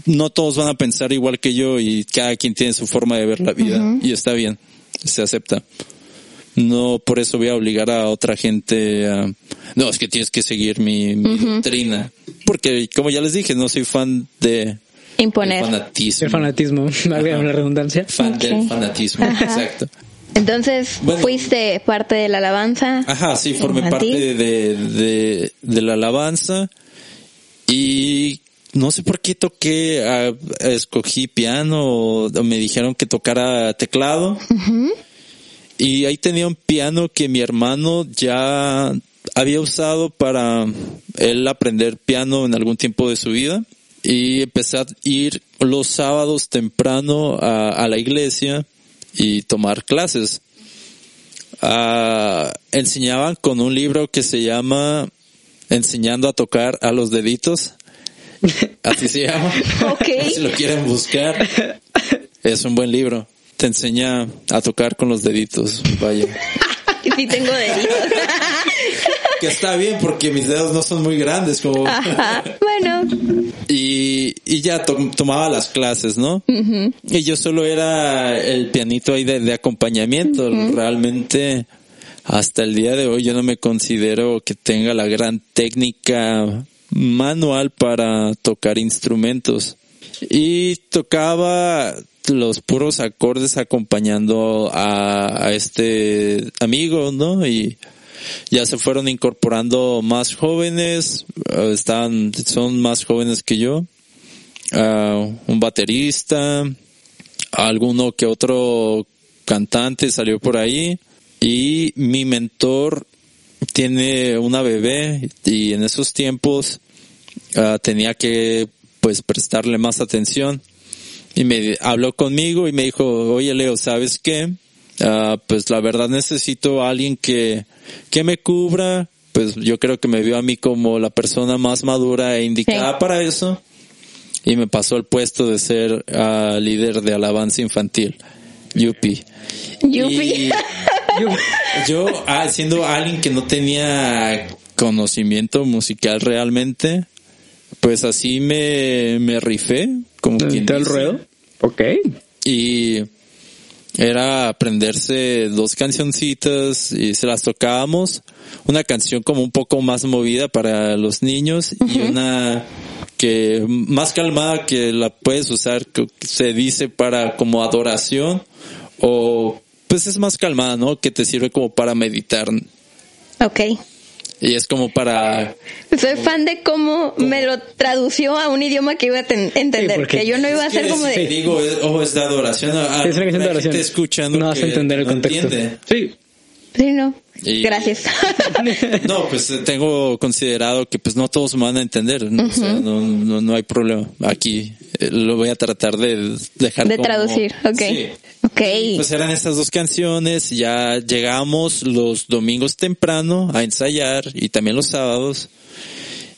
no todos van a pensar igual que yo y cada quien tiene su forma de ver la vida y está bien, se acepta. No por eso voy a obligar a otra gente a no, es que tienes que seguir mi, mi doctrina, porque como ya les dije, no soy fan de Imponer. del fanatismo. El fanatismo, <laughs> valga la redundancia. Fan del fanatismo, Ajá. exacto. Entonces, Bueno. fuiste parte de la alabanza. Ajá, sí, formé Infantil. parte de, de, de la alabanza y no sé por qué toqué, escogí piano o, o me dijeron que tocara teclado y ahí tenía un piano que mi hermano ya había usado para él aprender piano en algún tiempo de su vida y empecé a ir los sábados temprano a, a la iglesia y tomar clases ah, enseñaban con un libro que se llama Enseñando a tocar a los deditos. Así se llama. <laughs> Ok. <laughs> Si lo quieren buscar, es un buen libro. Te enseña a tocar con los deditos. Vaya. <laughs> Sí tengo deditos. Que está bien porque mis dedos no son muy grandes como... Ajá. Bueno, y, y ya to- tomaba las clases, ¿no? Y yo solo era el pianito ahí de, de acompañamiento. Realmente, hasta el día de hoy yo no me considero que tenga la gran técnica manual para tocar instrumentos. Y tocaba los puros acordes acompañando a, este amigo, ¿no? Y ya se fueron incorporando más jóvenes, eh, están, son más jóvenes que yo, Ah, un baterista, alguno que otro cantante salió por ahí. Y mi mentor tiene una bebé y en esos tiempos ah, tenía que pues prestarle más atención y me habló conmigo y me dijo, oye Leo, ¿sabes qué? Ah, pues la verdad necesito a alguien que, que me cubra, pues yo creo que me vio a mí como la persona más madura e indicada Sí. para eso y me pasó el puesto de ser ah, líder de alabanza infantil, Yupi. Yupi. Y yo, ah, siendo alguien que no tenía conocimiento musical realmente, pues así me, me rifé, como quien ¿Todo el ruedo? Ok. Y era aprenderse dos cancioncitas y se las tocábamos. Una canción como un poco más movida para los niños y una que más calmada que la puedes usar, que se dice para como adoración o pues es más calmada, ¿no? Que te sirve como para meditar Ok. Y es como para Soy fan de cómo me lo tradució a un idioma que iba a ten- entender. que yo no iba a ser como si te de. digo, es, ojo, es de adoración. a- a- Es una canción de la oración. gente escuchando No vas a entender el no contexto. entiende. Sí. Sí, no. Y- Gracias. <laughs> <laughs> No, pues eh, tengo considerado que pues no todos me van a entender, ¿no? O sea, no, no, no hay problema. Aquí eh, lo voy a tratar de dejar de como- traducir. Ok. Sí. Ok. Pues eran estas dos canciones, ya llegamos los domingos temprano a ensayar y también los sábados.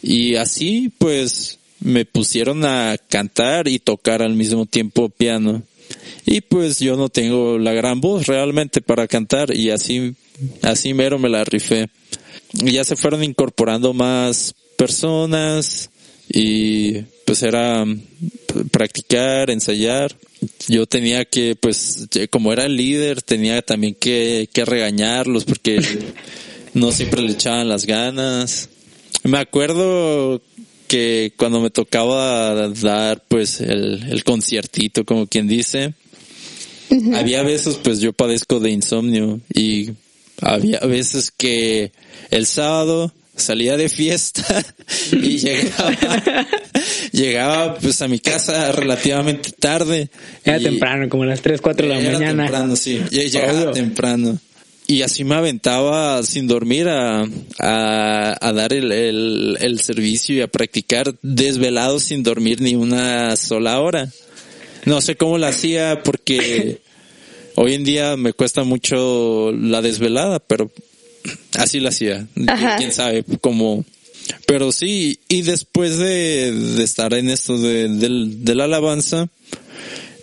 Y así pues me pusieron a cantar y tocar al mismo tiempo piano. Y pues yo no tengo la gran voz realmente para cantar y así, así mero me la rifé. Y ya se fueron incorporando más personas y pues era practicar, ensayar. Yo tenía que, pues, como era el líder, tenía también que, que regañarlos porque <laughs> no siempre le echaban las ganas. Me acuerdo que cuando me tocaba dar pues el, el conciertito, como quien dice, había veces pues yo padezco de insomnio y había veces que el sábado salía de fiesta <laughs> y llegaba, <laughs> llegaba pues a mi casa relativamente tarde. Era temprano, como a las 3, 4 de la era mañana. temprano, sí. Llegaba temprano. Y así me aventaba sin dormir a, a, a dar el, el, el, servicio y a practicar desvelado sin dormir ni una sola hora. No sé cómo lo hacía porque <laughs> hoy en día me cuesta mucho la desvelada, pero así lo hacía. Ajá. Quién sabe cómo. Pero sí, y después de, de estar en esto de, de, de la alabanza,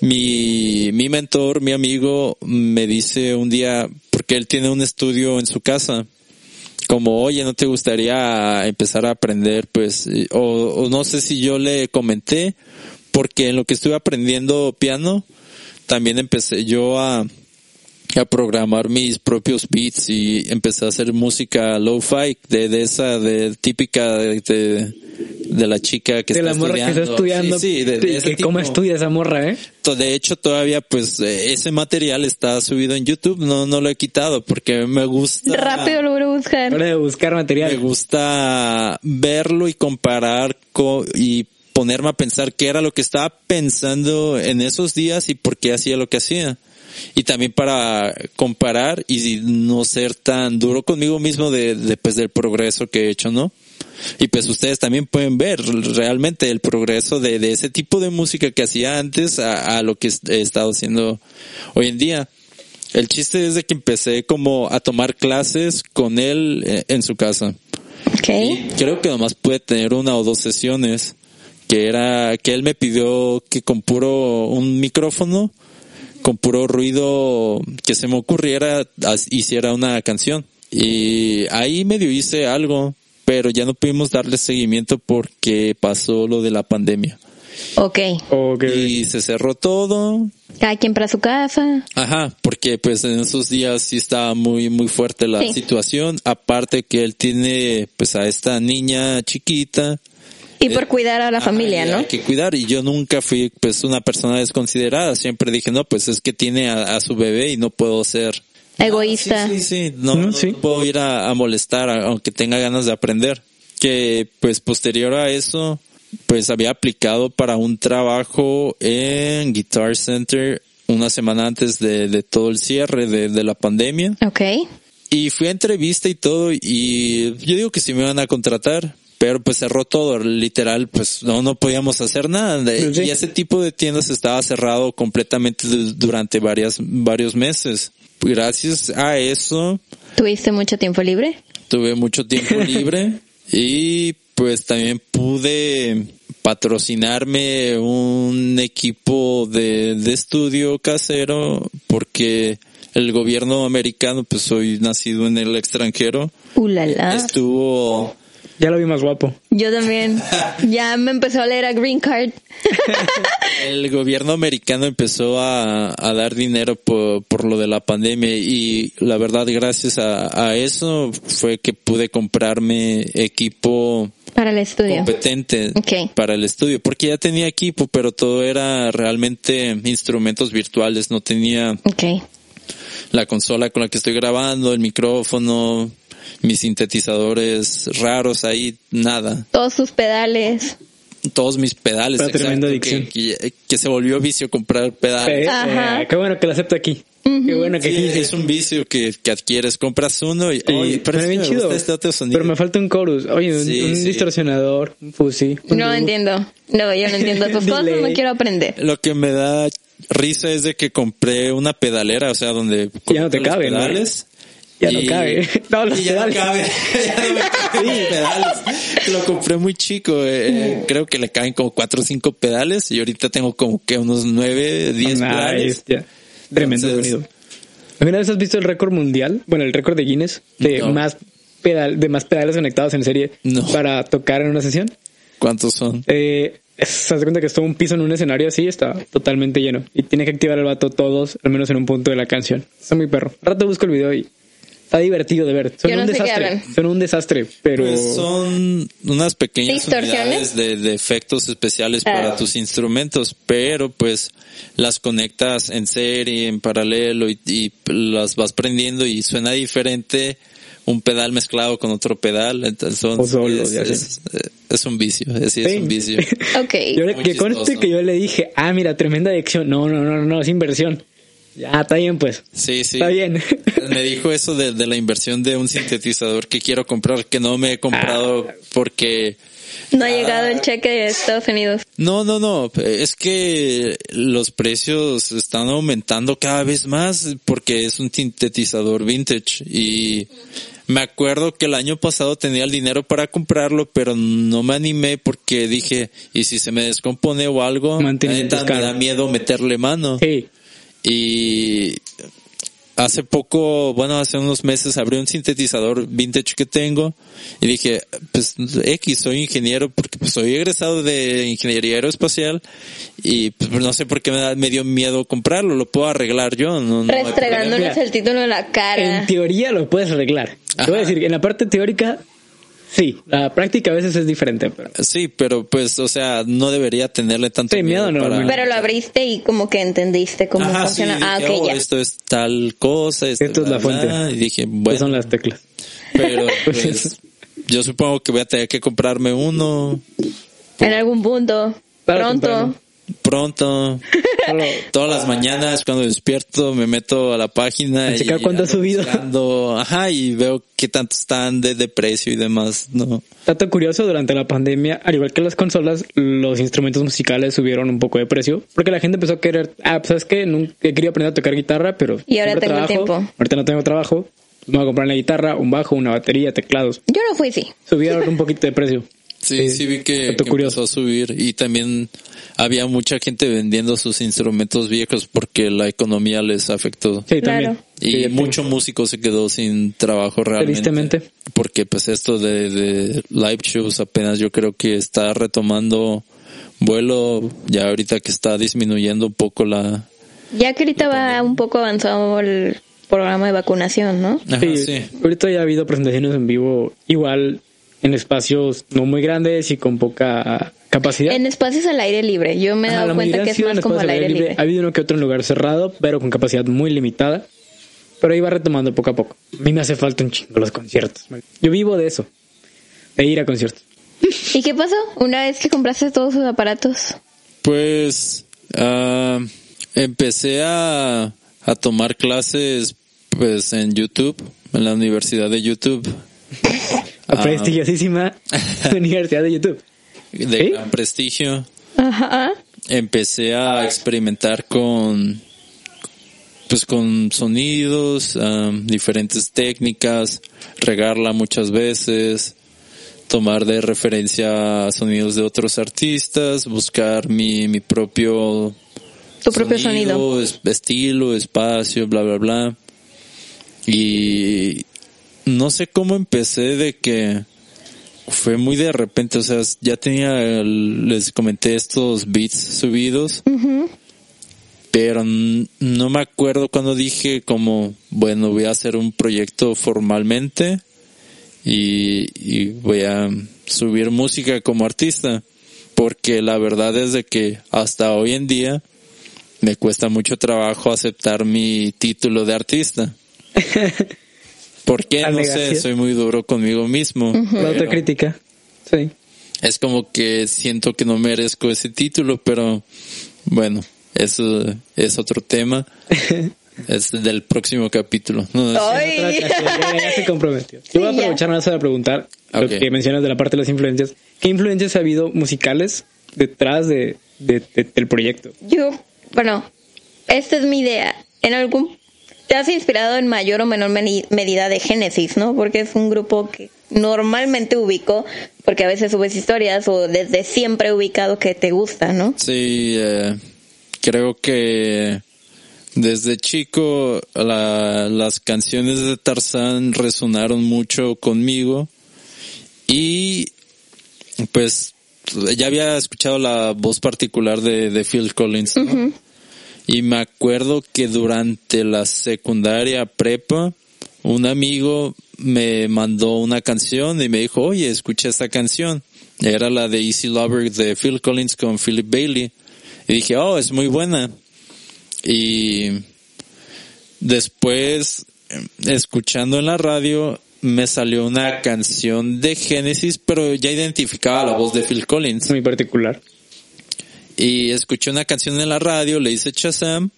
mi, mi mentor, mi amigo, me dice un día, porque él tiene un estudio en su casa, como, oye, ¿no te gustaría empezar a aprender? Pues, o, o no sé si yo le comenté, porque en lo que estuve aprendiendo piano, también empecé yo a, a programar mis propios beats y empecé a hacer música lo-fi de, de esa de típica de, de, de la chica que de está la morra estudiando. que está estudiando. Sí, sí, de, de ese que cómo estudia esa morra, ¿eh? De hecho, todavía, pues, eh, ese material está subido en YouTube. No, no lo he quitado porque me gusta. Rápido lo voy a buscar. Hora de buscar material. Me gusta verlo y comparar co y ponerme a pensar qué era lo que estaba pensando en esos días y por qué hacía lo que hacía. Y también para comparar y no ser tan duro conmigo mismo de, de pues, del progreso que he hecho, ¿no? Y pues ustedes también pueden ver realmente el progreso de, de ese tipo de música que hacía antes a, a, lo que he estado haciendo hoy en día. El chiste es de que empecé como a tomar clases con él eh, en su casa. Okay. Y creo que nomás pude tener una o dos sesiones que era que él me pidió que con puro un micrófono con puro ruido que se me ocurriera hiciera una canción y ahí medio hice algo pero ya no pudimos darle seguimiento porque pasó lo de la pandemia. Ok. okay. Y se cerró todo. Cada quien para su casa. Ajá, porque pues en esos días sí estaba muy, muy fuerte la Sí. situación. Aparte que él tiene pues a esta niña chiquita. Y por cuidar a la familia, ¿no? Hay que cuidar y yo nunca fui pues una persona desconsiderada. Siempre dije, no, pues es que tiene a, a su bebé y no puedo ser Egoísta. Ah, sí, sí, sí. No, Mm, no sí. puedo ir a, a molestar, aunque tenga ganas de aprender. Que pues posterior a eso, pues había aplicado para un trabajo en Guitar Center una semana antes de, de todo el cierre de, de la pandemia. Ok. Y fui a entrevista y todo y yo digo que sí me van a contratar. Pero pues cerró todo, literal, pues no, no podíamos hacer nada. De- Sí. Y ese tipo de tiendas estaba cerrado completamente du- durante varias, varios meses. Gracias a eso, ¿Tuviste mucho tiempo libre? tuve mucho tiempo <laughs> libre y pues también pude patrocinarme un equipo de, de estudio casero porque el gobierno americano, pues soy nacido en el extranjero, Ulala. estuvo Ya lo vi más guapo. Yo también. Ya me empezó a leer a Green Card. <laughs> el gobierno americano empezó a, a dar dinero por, por lo de la pandemia y la verdad gracias a, a eso fue que pude comprarme equipo Para el estudio. competente para el estudio, porque ya tenía equipo, pero todo era realmente instrumentos virtuales, no tenía la consola con la que estoy grabando, el micrófono, mis sintetizadores raros ahí, nada. Todos sus pedales. Todos mis pedales, Una tremenda exacto, que, adicción. que, que se volvió vicio comprar pedales. Eh, Ajá. eh, qué bueno que lo acepto aquí. Qué bueno que Sí, aquí. es un vicio que, que adquieres, compras uno y, Y oye, pero bien me chido. este otro sonido. Pero me falta un chorus. Oye, un, Sí, un sí. distorsionador, un fuzzy. un No entiendo. No, yo no entiendo <laughs> tus cosas, no quiero aprender. Lo que me da risa es de que compré una pedalera, o sea, donde Ya no te conecto los cabe, ¿no? pedales. Ya no y- cabe. <laughs> No, los y ya no pedales. cabe. <laughs> Ya no me pedales. Lo compré muy chico. eh, creo que le caen como cuatro o cinco pedales y ahorita tengo como que unos nueve, diez Nice, pedales. Tremendo Entonces- sonido. ¿Alguna vez has visto el récord mundial? Bueno, el récord de Guinness de No. más pedal, de más pedales conectados en serie No. para tocar en una sesión. ¿Cuántos son? Eh, se hace cuenta que está un piso en un escenario así, está totalmente lleno. Y tiene que activar el vato todos, al menos en un punto de la canción. Está muy perro. Rato busco el video y está divertido de ver. Son Yo no un desastre. Son un desastre, pero Pues son unas pequeñas unidades de, de efectos especiales Ah. para tus instrumentos, pero pues las conectas en serie, en paralelo y, y las vas prendiendo y suena diferente un pedal mezclado con otro pedal, entonces son- O solo, es, ya sé. es- es un vicio, es, sí, es un vicio. Ok. yo que conste que yo le dije, ah, mira, tremenda adicción. No, no, no, no, es inversión. Ya, está bien, pues. Sí, sí. Está bien. <laughs> Me dijo eso de, de la inversión de un sintetizador que quiero comprar, que no me he comprado Ah. porque No ha llegado el cheque de Estados Unidos. No, no, no. Es que los precios están aumentando cada vez más porque es un sintetizador vintage y me acuerdo que el año pasado tenía el dinero para comprarlo, pero no me animé porque dije, ¿y si se me descompone o algo? Caro. me da miedo meterle mano. Sí. Y hace poco, bueno, hace unos meses abrí un sintetizador vintage que tengo y dije, pues X, soy ingeniero porque pues, soy egresado de ingeniería aeroespacial y pues no sé por qué me, da, me dio miedo comprarlo, lo puedo arreglar yo. No, no Mira, el título en la cara. En teoría lo puedes arreglar. Te voy a decir, en la parte teórica, sí. La práctica a veces es diferente, pero Sí, pero pues, o sea, no debería tenerle tanto Sí, miedo para... Pero lo abriste y como que entendiste cómo Ajá, sí, funciona. ah, dije, oh, ya. esto es tal cosa. Esto, Esto es la fuente. Y dije, pues bueno, son las teclas. pero <laughs> pues, yo supongo que voy a tener que comprarme uno En algún punto. Pronto. Pronto. Todas las mañanas cuando despierto me meto a la página A checar y cuánto ando subido. buscando, ajá, y veo qué tanto están de, de precio y demás, ¿no? Dato curioso, durante la pandemia, al igual que las consolas, los instrumentos musicales subieron un poco de precio, porque la gente empezó a querer, ah, pues sabes que nunca he querido aprender a tocar guitarra, pero Y ahora tengo trabajo, tiempo. Ahorita no tengo trabajo, me voy a comprar una guitarra, un bajo, una batería, teclados. Yo no fui, sí. Subieron un poquito de precio. Sí, Sí, sí, vi que, empezó a subir y también había mucha gente vendiendo sus instrumentos viejos porque la economía les afectó. Sí, Claro. también. Y Sí, mucho músico se quedó sin trabajo realmente. Tristemente. Porque pues esto de, de live shows apenas yo creo que está retomando vuelo ya ahorita que está disminuyendo un poco la... Ya que ahorita va un poco avanzado el programa de vacunación, ¿no? Ajá, Sí, sí. Ahorita ya ha habido presentaciones en vivo igual en espacios no muy grandes y con poca capacidad. En espacios al aire libre. Yo me he dado cuenta que es más como al aire libre. Ha habido uno que otro en lugar cerrado, pero con capacidad muy limitada. Pero va retomando poco a poco. A mí me hace falta un chingo los conciertos. Yo vivo de eso, de ir a conciertos. ¿Y qué pasó? Una vez que compraste todos sus aparatos. Pues ah, empecé a, a tomar clases pues en YouTube, en la Universidad de YouTube, La Ah. prestigiosísima <laughs> <laughs> Universidad de YouTube. de ¿Sí? gran prestigio. Ajá. Empecé a experimentar con pues con sonidos, diferentes técnicas, regarla muchas veces, tomar de referencia sonidos de otros artistas, buscar mi, mi propio Tu propio sonido. es- estilo, espacio, bla, bla, bla. Y no sé cómo empecé de que fue muy de repente, o sea, ya tenía, el- les comenté estos beats subidos, pero no me acuerdo cuando dije como, bueno, voy a hacer un proyecto formalmente y, y voy a subir música como artista, porque la verdad es de que hasta hoy en día me cuesta mucho trabajo aceptar mi título de artista. <laughs> ¿Por qué? La No sé, soy muy duro conmigo mismo. La pero autocrítica. Sí. Es como que siento que no merezco ese título, pero bueno, eso es otro tema. <laughs> es del próximo capítulo. No, no sé. Ya, se comprometió. Yo voy a aprovechar más para preguntar lo que mencionas de la parte de las influencias. ¿Qué influencias ha habido musicales detrás de, de- de- del proyecto? Yo, bueno, esta es mi idea. En algún te has inspirado en mayor o menor medida de Génesis, ¿no? Porque es un grupo que normalmente ubico, porque a veces subes historias o desde siempre ubicado que te gusta, ¿no? Sí, eh, creo que desde chico la- las canciones de Tarzán resonaron mucho conmigo y pues ya había escuchado la voz particular de, de Phil Collins ¿no? Y me acuerdo que durante la secundaria prepa un amigo me mandó una canción y me dijo oye escucha esta canción era la de Easy Lover de Phil Collins con Philip Bailey. Y dije oh es muy buena y después escuchando en la radio me salió una canción de Genesis pero ya identificaba la voz de Phil Collins. Muy particular. Y escuché una canción en la radio, le hice Shazam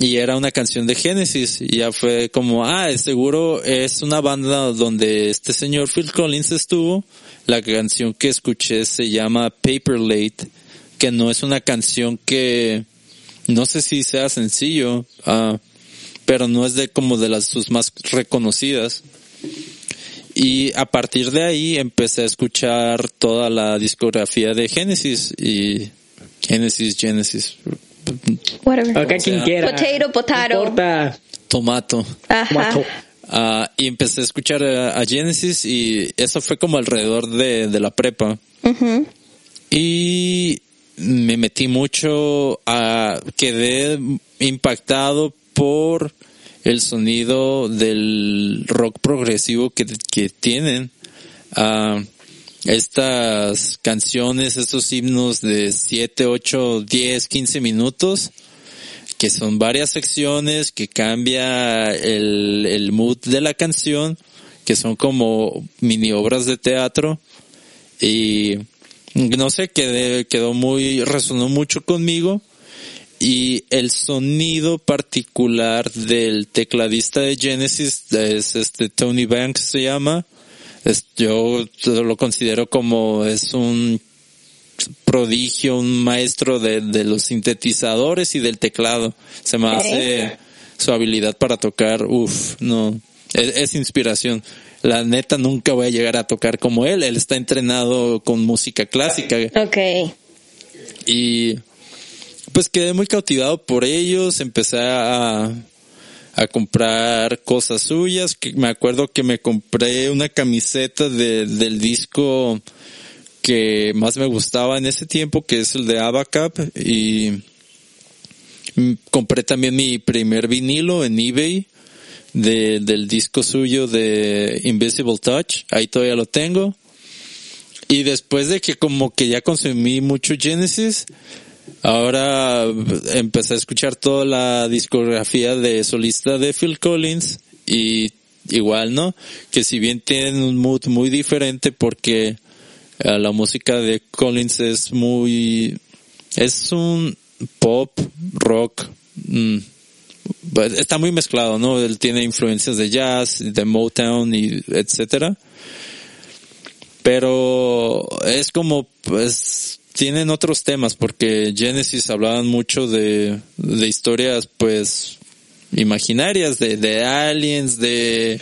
y era una canción de Genesis y ya fue como, ah, seguro es una banda donde este señor Phil Collins estuvo. La canción que escuché se llama Paper Late, que no es una canción que no sé si sea sencillo, ah, pero no es de como de las sus más reconocidas. Y a partir de ahí empecé a escuchar toda la discografía de Genesis y Genesis, Genesis, Whatever. Acá quien sea, quiera. Potato, potato. No importa. Tomato. Ajá. Ah, y empecé a escuchar a, a Genesis y eso fue como alrededor de, de la prepa. Y me metí mucho a, quedé impactado por el sonido del rock progresivo que, que tienen. Ah, estas canciones, estos himnos de 7, 8, 10, 15 minutos, que son varias secciones, que cambia el, el mood de la canción, que son como mini obras de teatro. Y no sé, quedé, quedó muy, resonó mucho conmigo. Y el sonido particular del tecladista de Genesis es este Tony Banks se llama. Es, yo lo considero como es un prodigio, un maestro de, de los sintetizadores y del teclado. Se me hace su habilidad para tocar, uff, no, es, es inspiración. La neta nunca voy a llegar a tocar como él. Él está entrenado con música clásica Ok. y pues quedé muy cautivado por ellos, empecé a, a comprar cosas suyas, me acuerdo que me compré una camiseta de, del disco que más me gustaba en ese tiempo, que es el de Abacap, y mm, compré también mi primer vinilo en eBay de, del disco suyo de Invisible Touch, ahí todavía lo tengo. Y después de que como que ya consumí mucho Genesis, ahora empecé a escuchar toda la discografía de solista de Phil Collins y igual, ¿no? Que si bien tienen un mood muy diferente porque eh, la música de Collins es muy, es un pop, rock, mm, pues, está muy mezclado, ¿no? Él tiene influencias de jazz, de Motown y etcétera. Pero es como, pues, tienen otros temas porque Genesis hablaban mucho de, de historias, pues, imaginarias, de, de aliens, de,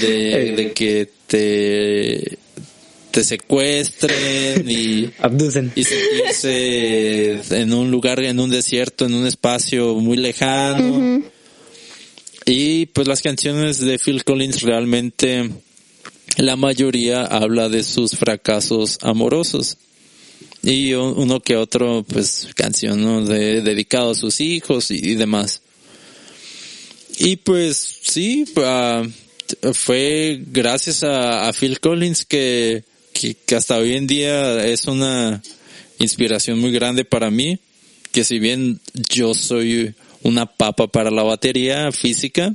de, <laughs> de que te, te secuestren y, Abducen. y sentirse en un lugar, en un desierto, en un espacio muy lejano. Y pues las canciones de Phil Collins realmente, la mayoría habla de sus fracasos amorosos. Y un- uno que otro, pues, canción, ¿no? De, dedicado a sus hijos y, demás. Y pues, sí, ah, fue gracias a, Phil Collins que, que, que hasta hoy en día es una inspiración muy grande para mí, que si bien yo soy una papa para la batería física,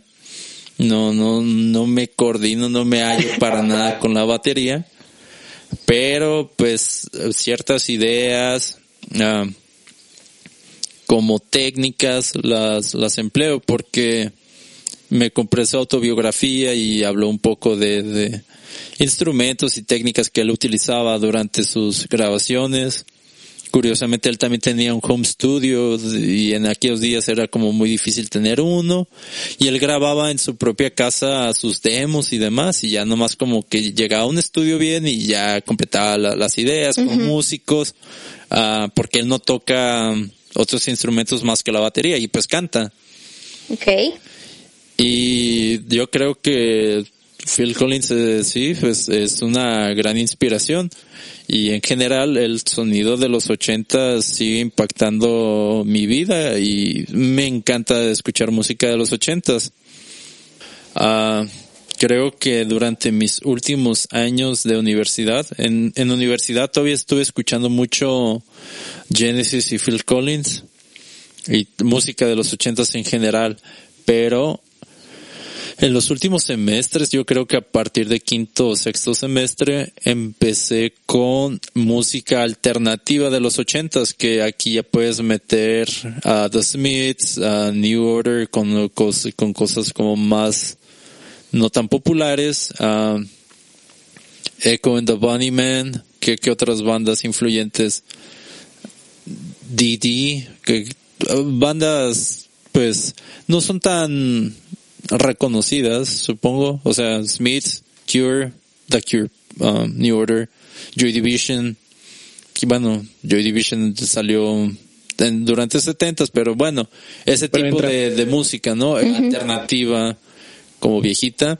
no, no, no me coordino, no me hallo para nada con la batería, pero pues ciertas ideas, ah, como técnicas las, las empleo porque me compré su autobiografía y habló un poco de, de instrumentos y técnicas que él utilizaba durante sus grabaciones. Curiosamente él también tenía un home studio y en aquellos días era como muy difícil tener uno y él grababa en su propia casa sus demos y demás y ya nomás como que llegaba a un estudio bien y ya completaba las ideas con músicos uh, porque él no toca otros instrumentos más que la batería y pues canta. Okay. Y yo creo que Phil Collins eh, sí, pues es una gran inspiración. Y en general el sonido de los 80 sigue impactando mi vida y me encanta escuchar música de los 80 ah, creo que durante mis últimos años de universidad, en, en universidad todavía estuve escuchando mucho Genesis y Phil Collins y música de los 80 en general, pero en los últimos semestres, yo creo que a partir de quinto o sexto semestre, empecé con música alternativa de los ochentas, que aquí ya puedes meter a The Smiths, a New Order, con, con cosas como más no tan populares, a Echo and the Bunnymen, que, que otras bandas influyentes, DD, que bandas pues no son tan reconocidas, supongo. O sea, Smith, Cure, The Cure, um, New Order, Joy Division. Y bueno, Joy Division salió durante 70 pero bueno, ese tipo de, música, ¿no? Alternativa, como viejita.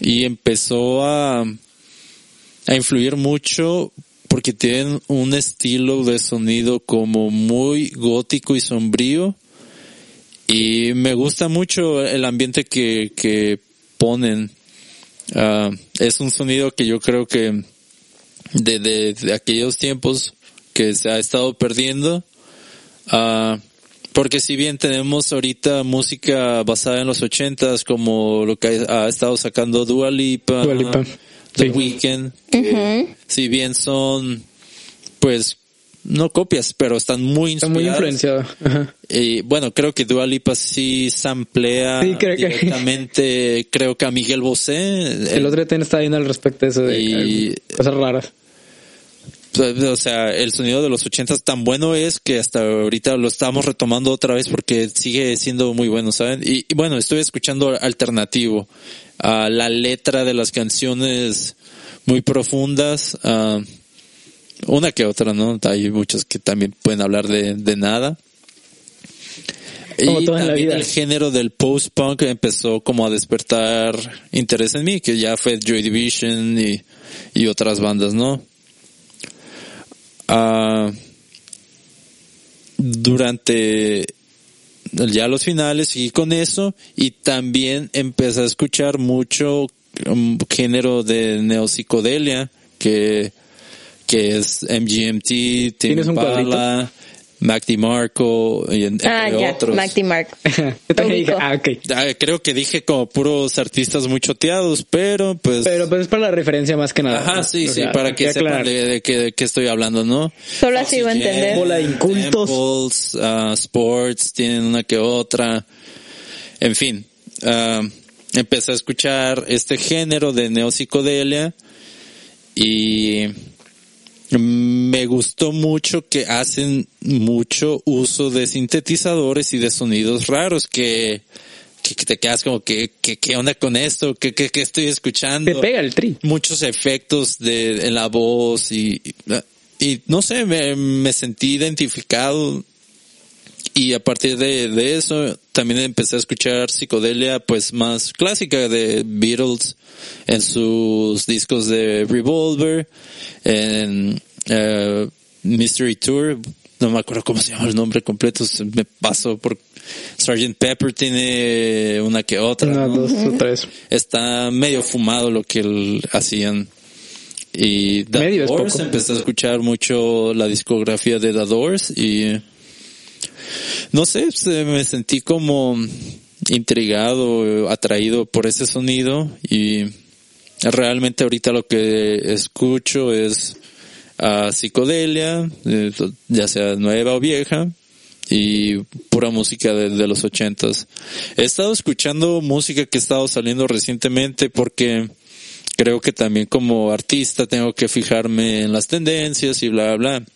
Y empezó a, a influir mucho porque tienen un estilo de sonido como muy gótico y sombrío y me gusta mucho el ambiente que, que ponen. Uh, es un sonido que yo creo que de, de, aquellos tiempos que se ha estado perdiendo. Uh, porque si bien tenemos ahorita música basada en los ochentas, como lo que ha estado sacando Dua Lipa, The Weeknd, si bien son pues no copias, pero están muy inspiradas. Y bueno, creo que Dua Lipa sí samplea directamente, creo que a Miguel Bosé. El, otro día estaba viendo al respecto de eso de cosas raras. Pues, o sea, el sonido de los ochentas tan bueno es que hasta ahorita lo estamos retomando otra vez porque sigue siendo muy bueno, ¿saben? Y, bueno, estoy escuchando alternativo. a la letra de las canciones muy profundas. Uh, una que otra, ¿no? Hay muchos que también pueden hablar de, de nada. y también el género del post-punk empezó como a despertar interés en mí, que ya fue Joy Division y, y otras bandas, ¿no? Uh, durante ya los finales seguí con eso y también empecé a escuchar mucho um, género de neopsicodelia que que es MGMT, Tim Impala, Mac DiMarco y entre ah, ya, otros. Mac DiMarco. <laughs> ah, okay. Ah, creo que dije como puros artistas muy choteados, pero pues... Pero pues es para la referencia más que nada. Ajá, sí, sí, para que sepan de, de, qué, estoy hablando, ¿no? Solo así va a entender. Bola incultos. Uh, sports, tienen una que otra. En fin, uh, empecé a escuchar este género de neopsicodelia y me gustó mucho que hacen mucho uso de sintetizadores y de sonidos raros que, que, te quedas como que, que, qué onda con esto, que, que, estoy escuchando. Te pega el tri. Muchos efectos de, en la voz y, y no sé, me, me sentí identificado y a partir de, de, eso también empecé a escuchar psicodelia pues más clásica de Beatles en sus discos de Revolver, en eh, Mystery Tour, no me acuerdo cómo se llama el nombre completo, me pasó por Sgt. Pepper tiene una que otra. Una, dos o tres. Está medio fumado lo que hacían. Y The Doors, empecé a escuchar mucho la discografía de The Doors y no sé, me sentí como intrigado, atraído por ese sonido y realmente ahorita lo que escucho es uh, psicodelia, eh, ya sea nueva o vieja, y pura música de, de, los ochentas. He estado escuchando música que ha estado saliendo recientemente porque creo que también como artista tengo que fijarme en las tendencias y bla bla bla.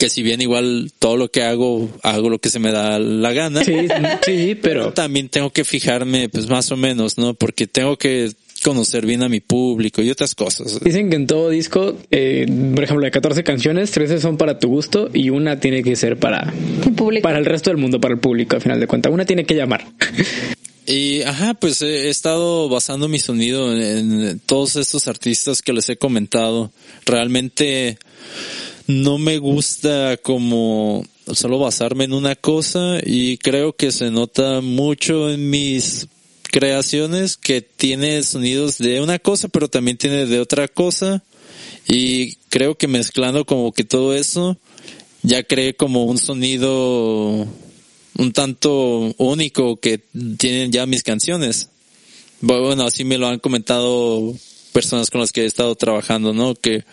Que si bien igual todo lo que hago, hago lo que se me da la gana. Sí, sí, pero también tengo que fijarme, pues más o menos, ¿no? Porque tengo que conocer bien a mi público y otras cosas. Dicen que en todo disco, eh, por ejemplo, de 14 canciones, 13 son para tu gusto y una tiene que ser para El público. para el resto del mundo, para el público, al final de cuentas. Una tiene que llamar. Y, ajá, pues he estado basando mi sonido en, en todos estos artistas que les he comentado. Realmente no me gusta como solo basarme en una cosa y creo que se nota mucho en mis creaciones que tiene sonidos de una cosa pero también tiene de otra cosa y creo que mezclando como que todo eso ya creé como un sonido un tanto único que tienen ya mis canciones. Bueno, así me lo han comentado personas con las que he estado trabajando, ¿no? Que,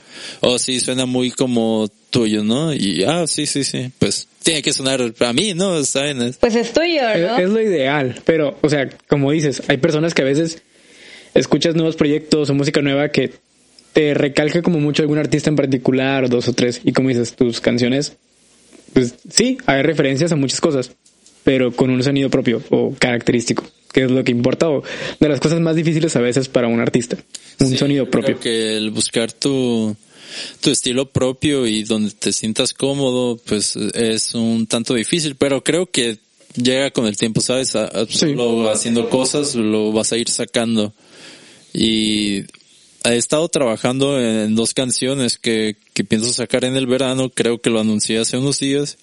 oh sí, suena muy como tuyo, ¿no? Y, ah, sí, sí, sí, pues tiene que sonar a mí, ¿no? ¿Saben? Pues es tuyo, ¿no? Es, es lo ideal, pero, o sea, como dices, hay personas que a veces escuchas nuevos proyectos o música nueva que te recalca como mucho algún artista en particular o dos o tres y como dices, tus canciones, pues sí, hay referencias a muchas cosas, pero con un sonido propio o característico, que es lo que importa o de las cosas más difíciles a veces para un artista, un Sí, sonido propio. Creo que el buscar tu, tu estilo propio y donde te sientas cómodo, pues es un tanto difícil, pero creo que llega con el tiempo, ¿sabes? A- a- Sí. Solo haciendo cosas lo vas a ir sacando. Y he estado trabajando en dos canciones que, que pienso sacar en el verano, creo que lo anuncié hace unos días.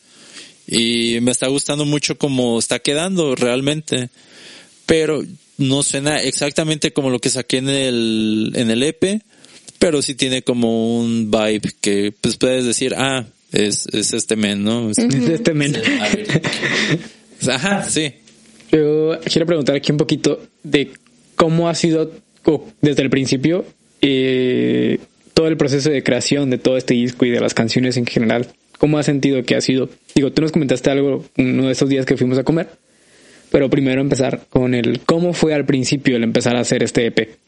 Y me está gustando mucho como está quedando realmente. Pero no suena exactamente como lo que saqué en el, en el EP, pero sí tiene como un vibe que pues puedes decir, ah, es, es este men, ¿no? Es- Este men. <laughs> Ajá, sí. Yo quiero preguntar aquí un poquito de cómo ha sido desde el principio eh, todo el proceso de creación de todo este disco y de las canciones en general. ¿Cómo has sentido que ha sido? Digo, tú nos comentaste algo uno de esos días que fuimos a comer, pero primero empezar con el cómo fue al principio el empezar a hacer este EP.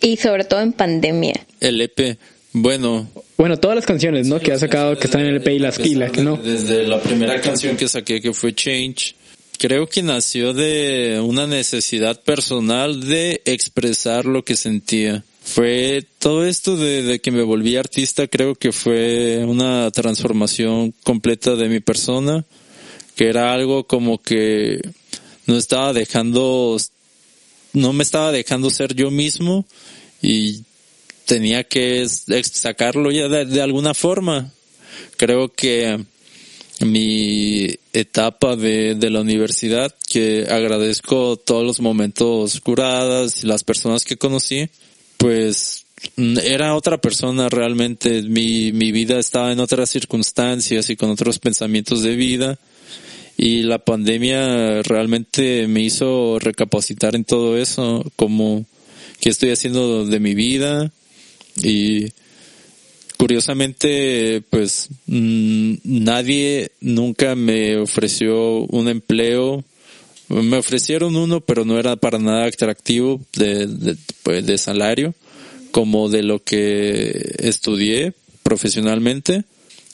Y sobre todo en pandemia. El EP, bueno. Bueno, todas las canciones, ¿no? que has sacado que están en el EP y las y las que no. Desde la primera canción que saqué que fue Change, creo que nació de una necesidad personal de expresar lo que sentía. Fue todo esto de, de que me volví artista, creo que fue una transformación completa de mi persona, que era algo como que no estaba dejando, no me estaba dejando ser yo mismo y tenía que sacarlo ya de, de alguna forma. Creo que mi etapa de, de la universidad, que agradezco todos los momentos curadas y las personas que conocí, pues mm, era otra persona realmente. Mi, mi vida estaba en otras circunstancias y con otros pensamientos de vida. Y la pandemia realmente me hizo recapacitar en todo eso, como qué estoy haciendo de mi vida. Y curiosamente pues mm, nadie nunca me ofreció un empleo. Me ofrecieron uno pero no era para nada atractivo de, de, pues, de salario como de lo que estudié profesionalmente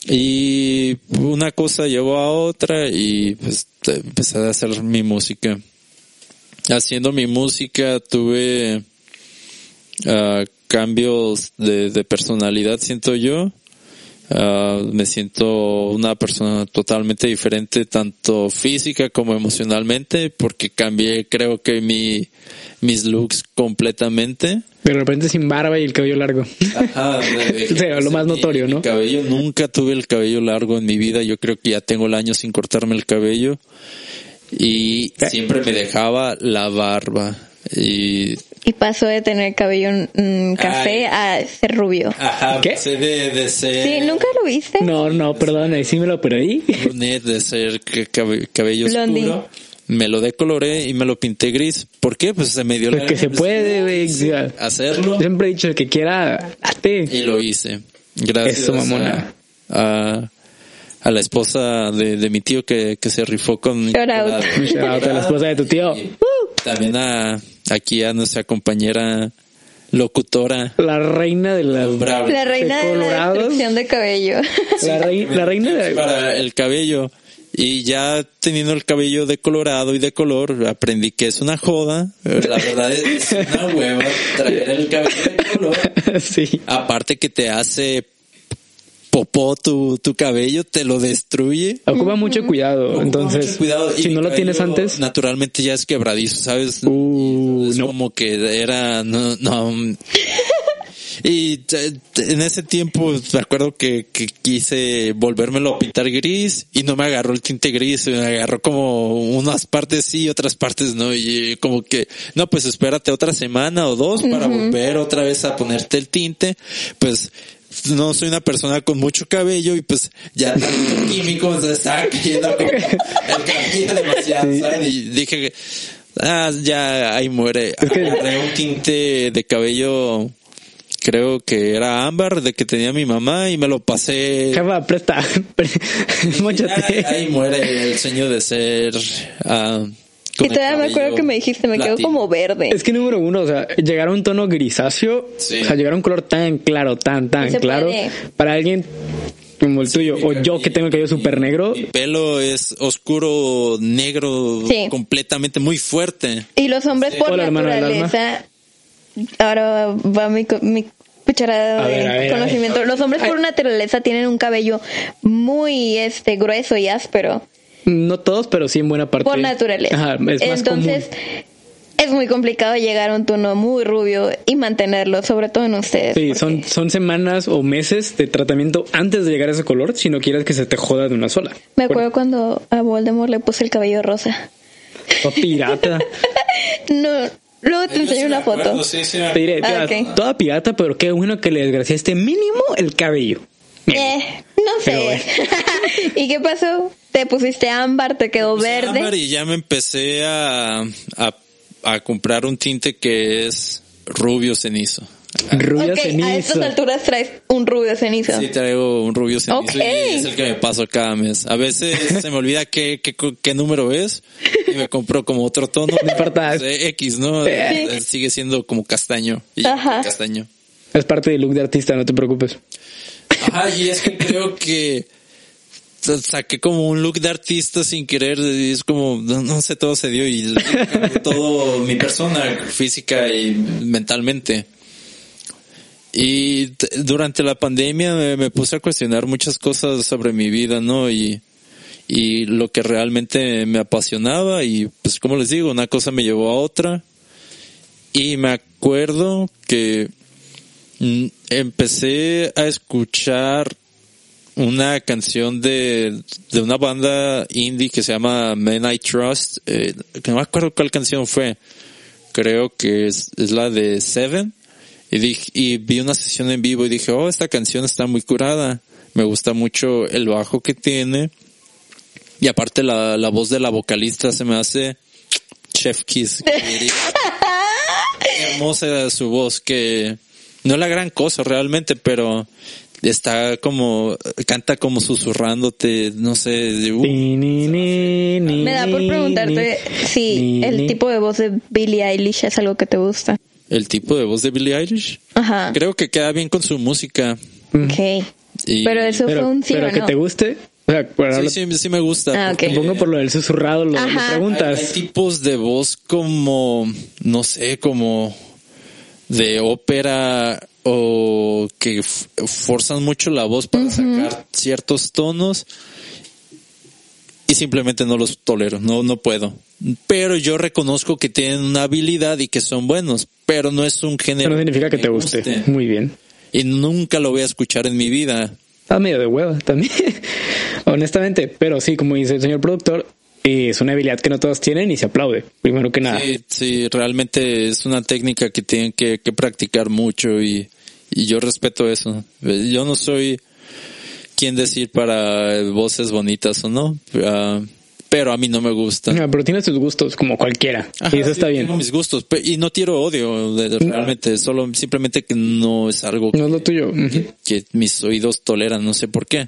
y una cosa llevó a otra y pues empecé a hacer mi música haciendo mi música tuve uh, cambios de, de, personalidad, siento yo. Uh, me siento una persona totalmente diferente, tanto física como emocionalmente, porque cambié, creo que mi, mis looks completamente. De repente sin barba y el cabello largo. Ajá, <laughs> de, o sea, lo más notorio, mi, ¿no? Mi cabello, nunca tuve el cabello largo en mi vida. Yo creo que ya tengo el año sin cortarme el cabello. Y siempre me dejaba la barba. Y y pasó de tener cabello mm, café Ay. a ser rubio. Ajá, ¿Qué? De, de ser... Sí, ¿nunca lo viste? No, no, perdón, ahí sí me lo perdí. De ser cabello Blondie. oscuro. Me lo decoloré y me lo pinté gris. ¿Por qué? Pues se me dio pues la que se puede, güey. Hacerlo. Siempre he dicho el que quiera, hazte. Y lo hice. Gracias Eso, mamona. A, a, a, la esposa de, de mi tío que, que se rifó con... Shout out. Shout out a la esposa de tu tío. También a, aquí a nuestra compañera locutora. La reina de las... Bravo. La reina de la destrucción de cabello. La, rei- la reina de... Para el cabello. Y ya teniendo el cabello de colorado y de color, aprendí que es una joda. La verdad es una hueva traer el cabello de color. <laughs> sí. Aparte que te hace popó tu, tu cabello, te lo destruye. Ocupa mucho cuidado. Entonces, Mucho cuidado. Si no lo tienes antes... Naturalmente ya es quebradizo, ¿sabes? Uh, es no. como que era, no, no. Y en ese tiempo me acuerdo que, que quise volvérmelo a pintar gris y no me agarró el tinte gris, me agarró como unas partes sí, otras partes no, y como que, no, pues espérate otra semana o dos para volver otra vez a ponerte el tinte, pues no soy una persona con mucho cabello y pues ya <laughs> tanto químico se estaba cayendo como el cabello demasiado, ¿saben? Y dije que, ah, ya ahí muere. Agarré un tinte de cabello, creo que era ámbar, de que tenía mi mamá y me lo pasé. Jefa, presta. Ahí, Móchate. ahí muere el sueño de ser, ah, Y todavía me acuerdo que me dijiste, me quedo como verde. Es que número uno, o sea, llegar a un tono grisáceo, Sí. o sea, llegar a un color tan claro, tan, tan claro, puede. para alguien como el tuyo, o yo que tengo el cabello súper negro, Mi pelo es oscuro, negro, Sí. completamente muy fuerte. Y los hombres por Hola, hermano del naturaleza, ahora va mi, mi cucharada A de ver, ver, conocimiento. Los hombres por naturaleza tienen un cabello muy este grueso y áspero no todos, pero sí en buena parte. por naturaleza. Ajá, es más Entonces, común. es muy complicado llegar a un tono muy rubio y mantenerlo, sobre todo en ustedes. Sí, porque- son, son semanas o meses de tratamiento antes de llegar a ese color si no quieres que se te joda de una sola. Me acuerdo cuando a Voldemort le puse el cabello rosa. O pirata. <laughs> No, luego te enseño una foto. Te diré, Ah, toda pirata, pero qué bueno que le desgraciaste mínimo el cabello. Eh, no Pero sé. <laughs> ¿Y qué pasó? Te pusiste ámbar, te quedó verde. ámbar y ya me empecé a, a, a comprar un tinte que es rubio cenizo. Rubia Ok, a estas alturas traes un rubio cenizo. Sí, traigo un rubio cenizo Ok. y es el que me paso cada mes. A veces <laughs> se me olvida qué, qué, qué número es y me compro como otro tono. No importa. De X, ¿no? Sigue siendo como castaño. Y Ajá. castaño. Es parte del look de artista, no te preocupes. Ajá, y es que creo que sa- saqué como un look de artista sin querer y es como, no, no sé, todo se dio y todo mi persona física y mentalmente. Y durante la pandemia me, puse a cuestionar muchas cosas sobre mi vida, ¿no? Y, y lo que realmente me apasionaba y pues como les digo, una cosa me llevó a otra. Y me acuerdo que mm, empecé a escuchar una canción de, de una banda indie que se llama Men I Trust, eh, no me acuerdo cuál canción fue, creo que es, es la de Seven, y, dije, y vi una sesión en vivo y dije, oh, esta canción está muy curada, me gusta mucho el bajo que tiene, y aparte la, la voz de la vocalista se me hace chef kiss. <laughs> Hermosa su voz, que no es la gran cosa realmente, pero está como, canta como susurrándote, no sé, de, uh, Ni, ni, ni, ni, Me da por ni, preguntarte si ni, el ni. tipo de voz de Billie Eilish es algo que te gusta. El tipo de voz de Billie Eilish. Ajá. Creo que queda bien con su música. Ok. Y- Pero eso fue Pero, un sí pero o que no. te guste. O sea, Sí, sí, sí me gusta. Ah, ok. porque Supongo por lo del susurrado, lo, Ajá. Hay, preguntas. hay tipos de voz como, no sé, como de ópera o que forzan mucho la voz para sacar ciertos tonos y simplemente no los tolero, no, no puedo. Pero yo reconozco que tienen una habilidad y que son buenos, pero no es un género. Eso no significa que te guste. Muy bien. Y nunca lo voy a escuchar en mi vida. Está medio de hueva también. <laughs> Honestamente. Pero sí, como dice el señor productor, es una habilidad que no todos tienen y se aplaude. Primero que nada. Sí, sí, realmente es una técnica que tienen que, que practicar mucho y, y yo respeto eso. Yo no soy quien decir para voces bonitas o no, ah, pero a mí no me gusta. Ah, pero tienes tus gustos como cualquiera. Ajá, y eso está bien. Tengo mis gustos y no tiro odio realmente, solo simplemente que no es algo No es lo tuyo. Que mis oídos toleran, no sé por qué.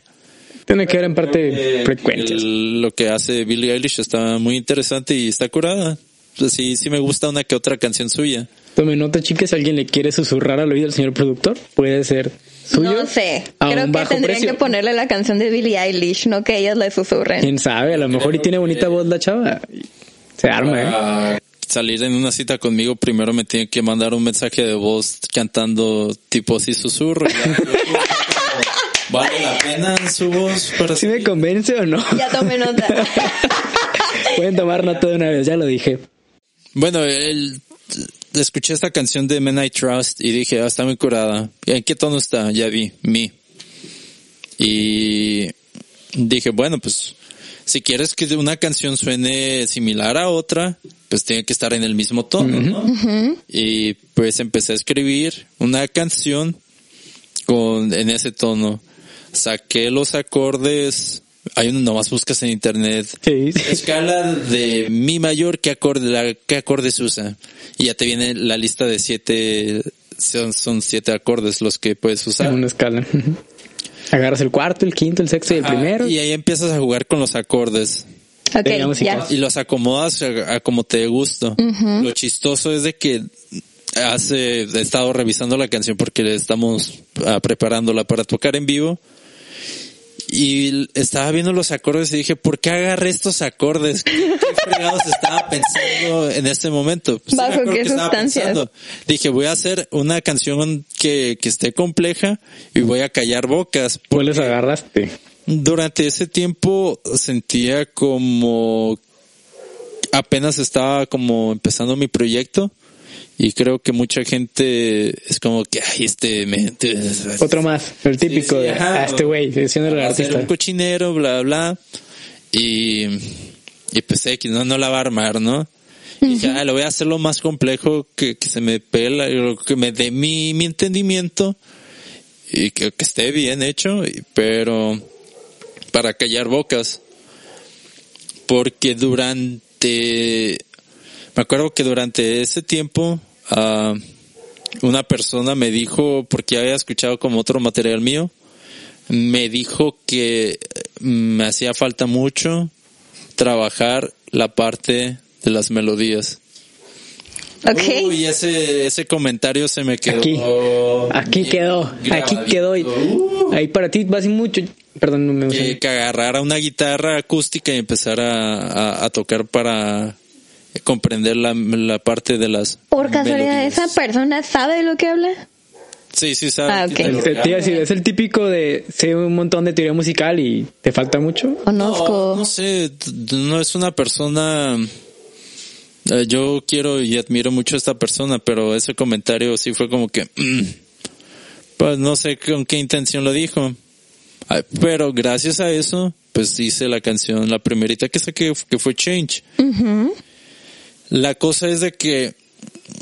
Tiene que ver en parte frecuencias. El- lo que hace Billie Eilish está muy interesante y está curada. Pues sí, sí me gusta una que otra canción suya. Tome nota, chicas, si alguien le quiere susurrar al oído al señor productor, puede ser No sé. a Creo un que bajo tendrían precio. que ponerle la canción de Billie Eilish, no que ellas le susurren. Quién sabe, a lo mejor y tiene bonita voz la chava. Se arma, ¿eh? Salir en una cita conmigo, primero me tiene que mandar un mensaje de voz cantando tipo así susurro. <laughs> ¿Vale la pena su voz para ¿Sí me convence o no? Ya tomé nota. <laughs> Pueden tomar nota de una vez, ya lo dije. Bueno, el, escuché esta canción de Men I Trust y dije, ah, está muy curada. ¿En qué tono está? Ya vi, mi. Y dije, bueno, pues si quieres que una canción suene similar a otra, pues tiene que estar en el mismo tono, ¿no? Y pues empecé a escribir una canción con en ese tono. Saqué los acordes, hay uno nomás buscas en internet Sí. escala de mi mayor, ¿qué acorde, la, qué acordes usa? Y ya te viene la lista de siete, son, son siete acordes los que puedes En usar. una escala. <laughs> Agarras el cuarto, el quinto, el sexto y el primero. y ahí empiezas a jugar con los acordes Ok, Digamos, ya. y los acomodas a, a como te dé gusto. Lo chistoso es de que hace, he estado revisando la canción porque le estamos ah, preparándola para tocar en vivo. Y estaba viendo los acordes y dije, ¿por qué agarré estos acordes? ¿Qué, fregados estaba pensando en este momento? Pues, ¿Bajo qué sustancias? Dije, voy a hacer una canción que, que esté compleja y voy a callar bocas. ¿Cuál les agarraste? Durante ese tiempo sentía como apenas estaba como empezando mi proyecto y creo que mucha gente es como que ay este me, Otro más, el típico sí, de ajá. ah, este güey, siendo el artista. un cochinero bla bla y y pues X no no la va a armar no y dije ah, lo voy a hacer lo más complejo que, que se me pela que me dé mi, mi entendimiento y que, que esté bien hecho pero para callar bocas porque durante me acuerdo que durante ese tiempo ah, una persona me dijo porque había escuchado como otro material mío me dijo que me hacía falta mucho trabajar la parte de las melodías Ok. Uy, ese ese comentario se me quedó Aquí. Aquí quedó, aquí quedó. y- Uh. Ahí para ti va sin mucho. Perdón, no me que, que agarrara una guitarra acústica y empezara a, a tocar para comprender la, la parte de las Por casualidad, melodías. ¿esa persona sabe de lo que habla? Sí, sí, sabe. Ah, ok. que te lo Te- te iba a decir, regalo. es el típico de sé un montón de teoría musical y te falta mucho. Conozco. No, no sé, no es una persona... eh, Yo quiero y admiro mucho a esta persona, pero ese comentario sí fue como que... mm, pues no sé con qué intención lo dijo. Ay, Pero gracias a eso, pues hice la canción, la primerita que saqué, que fue Change. La cosa es de que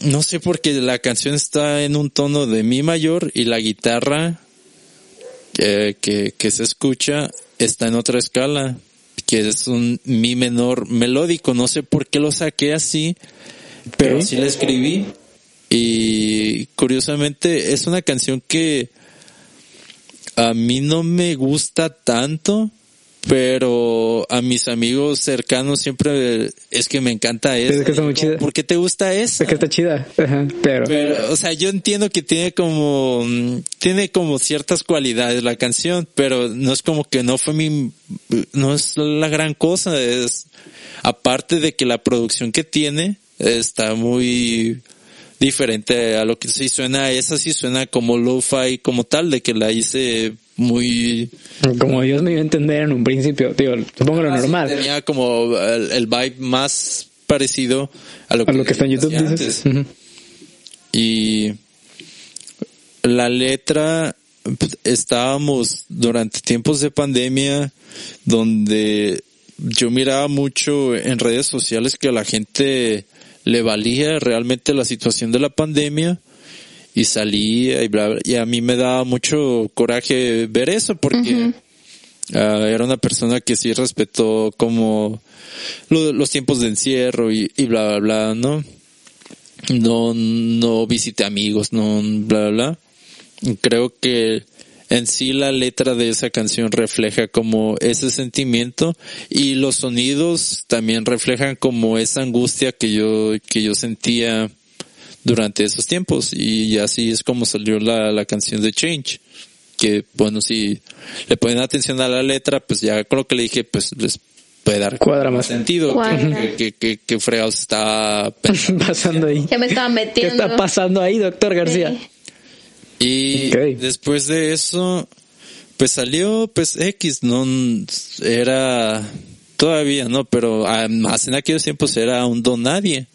no sé por qué la canción está en un tono de mi mayor y la guitarra eh, que, que se escucha está en otra escala, que es un mi menor melódico. No sé por qué lo saqué así, pero sí la escribí. Y curiosamente es una canción que a mí no me gusta tanto, pero a mis amigos cercanos siempre es que me encanta eso. Es que está muy chida. ¿Por qué te gusta eso? Es que está chida. Ajá, pero, Pero, o sea, yo entiendo que tiene como, mm, tiene como ciertas cualidades la canción, pero no es como que no fue mi, no es la gran cosa, es, aparte de que la producción que tiene está muy diferente a lo que sí suena, esa sí suena como lo-fi como tal, de que la hice muy, como Dios me iba a entender en un principio, digo, supongo lo Ah, normal. tenía como el, el vibe más parecido a lo A lo que está en YouTube, dices. y la letra pues, estábamos durante tiempos de pandemia donde yo miraba mucho en redes sociales que a la gente le valía realmente la situación de la pandemia y salía y bla, bla, y a mí me daba mucho coraje ver eso porque ah, era una persona que sí respetó como lo- los tiempos de encierro y, y bla bla bla, ¿no? no, no visité amigos, no, bla, bla, bla. Creo que en sí la letra de esa canción refleja como ese sentimiento y los sonidos también reflejan como esa angustia que yo, que yo sentía durante esos tiempos y así es como salió la, la canción de Change que bueno si le ponen atención a la letra pues ya con lo que le dije pues les puede dar Cuadra más. sentido que, que, que, que fregados está pensando. <laughs> pasando ahí. Ya me estaba ¿Qué metiendo. está pasando ahí, doctor García? Sí. Y después de eso, pues salió, pues X, no era todavía, no, pero ah, más en aquellos tiempos era un don nadie.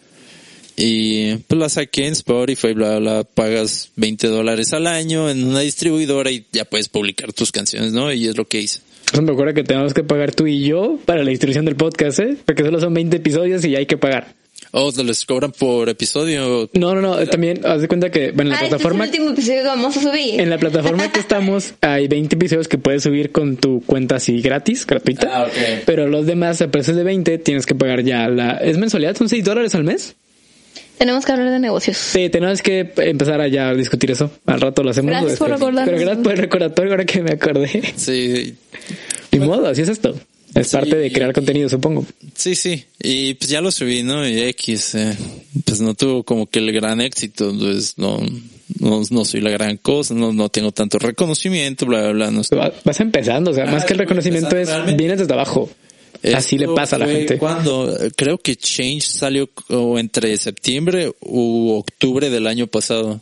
Y pues la saqué en Spotify, bla, bla, bla, pagas 20 dólares al año en una distribuidora y ya puedes publicar tus canciones, ¿no? Y es lo que hice. Eso me acuerdo que tenemos que pagar tú y yo para la distribución del podcast, ¿eh? Porque solo son 20 episodios y hay que pagar. Oh, les cobran por episodio. No, no, no. También haz de cuenta que bueno, en la Ah, este es el plataforma último episodio que vamos a subir. en la plataforma que estamos <laughs> hay 20 episodios que puedes subir con tu cuenta así gratis, gratuita. Ah, ok. Pero los demás a precios de 20 tienes que pagar ya la es mensualidad, son 6 dólares al mes. Tenemos que hablar de negocios. Sí, tenemos que empezar a ya discutir eso. Al rato lo hacemos. Gracias por después. recordarnos. Pero gracias por el recordatorio ahora que me acordé. Sí, Ni modo, así es esto. Es Sí. parte de crear contenido, supongo. Sí, sí. Y pues ya lo subí, ¿no? Y X, eh, pues no tuvo como que el gran éxito, entonces no, no, no soy la gran cosa, no, no tengo tanto reconocimiento, bla, bla, bla. No estoy- Va- Vas empezando, o sea, Ah, más que el reconocimiento es realmente. vienes desde abajo. Así le pasa a la gente. Cuando creo que Change salió o entre septiembre u octubre del año pasado.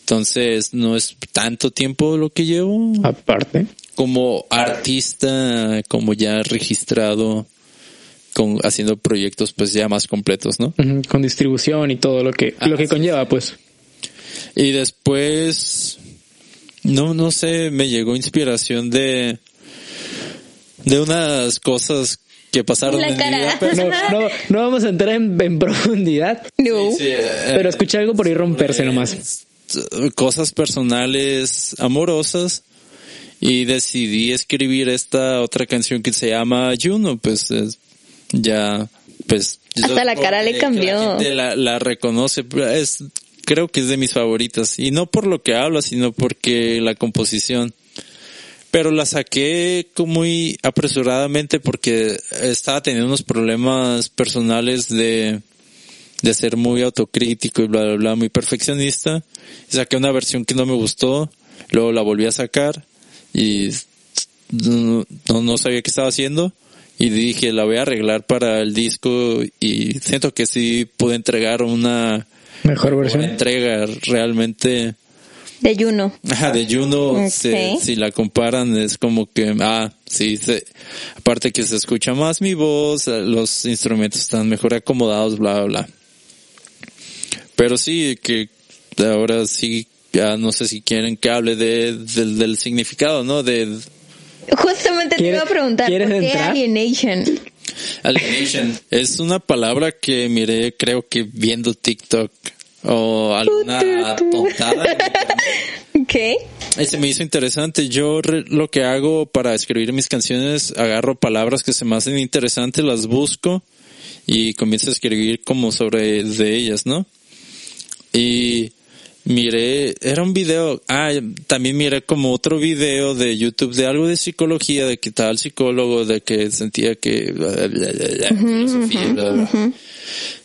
Entonces no es tanto tiempo lo que llevo Aparte. como artista, como ya registrado, con haciendo proyectos pues ya más completos, ¿no? Ujú, Con distribución y todo lo que, Ah, lo que sí, conlleva, pues. Y después, no, no sé, me llegó inspiración de, de unas cosas que pasaron La en mi cara. vida. pero- No, no, no vamos a entrar en, en profundidad, No. Sí, eh, pero escuché algo por ahí romperse nomás. Cosas personales, amorosas. Y decidí escribir esta otra canción que se llama Juno, pues es- ya, pues. Hasta la cara le cambió. La, gente la, la reconoce, es, creo que es de mis favoritas. Y no por lo que habla, sino porque la composición. Pero la saqué como muy apresuradamente porque estaba teniendo unos problemas personales de, de ser muy autocrítico y bla, bla, bla, muy perfeccionista. Y saqué una versión que no me gustó, luego la volví a sacar y no, no, sabía qué estaba haciendo y dije la voy a arreglar para el disco y siento que sí pude entregar una Mejor versión. entrega realmente De Juno. Ajá, de Juno, Ok. se- si la comparan, es como que, ah, sí, se- aparte que se escucha más mi voz, eh, los instrumentos están mejor acomodados, bla, bla, bla. Pero sí, que ahora sí, ya no sé si quieren que hable de, del, del significado, ¿no? De Justamente te iba a ¿Quieres- preguntar, ¿por qué entrar? alienation? alienation. es una palabra que miré, creo que viendo TikTok o alguna tontada. ¿Qué? <laughs> Ese me hizo interesante. Yo re- lo que hago para escribir mis canciones, agarro palabras que se me hacen interesantes, las busco y comienzo a escribir como sobre de ellas, ¿no? Y miré, era un video, ah, también miré como otro video de YouTube de algo de psicología, de que tal psicólogo, de que sentía que.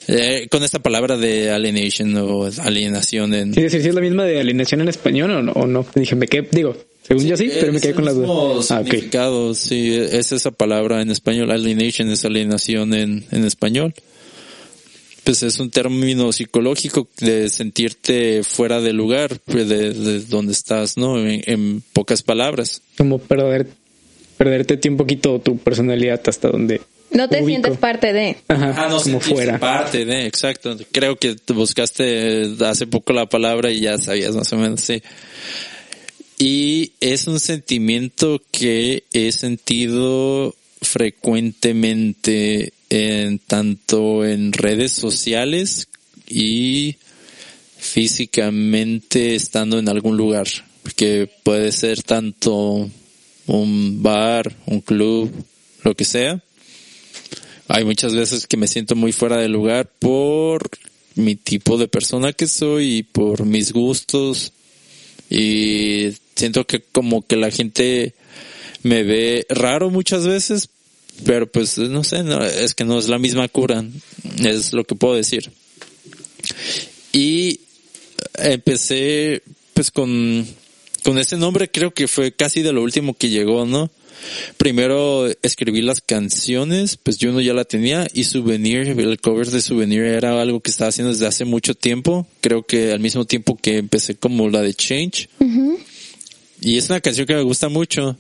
Eh, con esta palabra de alienation o alienación en, Sí, decir si es la misma de alineación en español o no. O no. Dije, me quedé, digo, según yo sí, pero me quedé el con las mismo dudas. Ah, ok. significado, sí, es esa palabra en español, alienation es alienación en, en español. Pues es un término psicológico de sentirte fuera de lugar, pues, de, de donde estás, ¿no? En, en pocas palabras. Como perder, perderte un poquito tu personalidad hasta donde. No te ubico. sientes parte de. Ajá, Ah, no como fuera. parte de, exacto. Creo que te buscaste hace poco la palabra y ya sabías más o menos, sí. Y es un sentimiento que he sentido frecuentemente en tanto en redes sociales y físicamente estando en algún lugar, que puede ser tanto un bar, un club, lo que sea. Hay muchas veces que me siento muy fuera de lugar por mi tipo de persona que soy y por mis gustos y siento que como que la gente me ve raro muchas veces, pero pues no sé, no, es que no es la misma cura, es lo que puedo decir. Y empecé pues con, con ese nombre creo que fue casi de lo último que llegó, ¿no? Primero escribí las canciones, pues yo no ya la tenía y Souvenir, el cover de Souvenir era algo que estaba haciendo desde hace mucho tiempo, creo que al mismo tiempo que empecé como la de Change. Y es una canción que me gusta mucho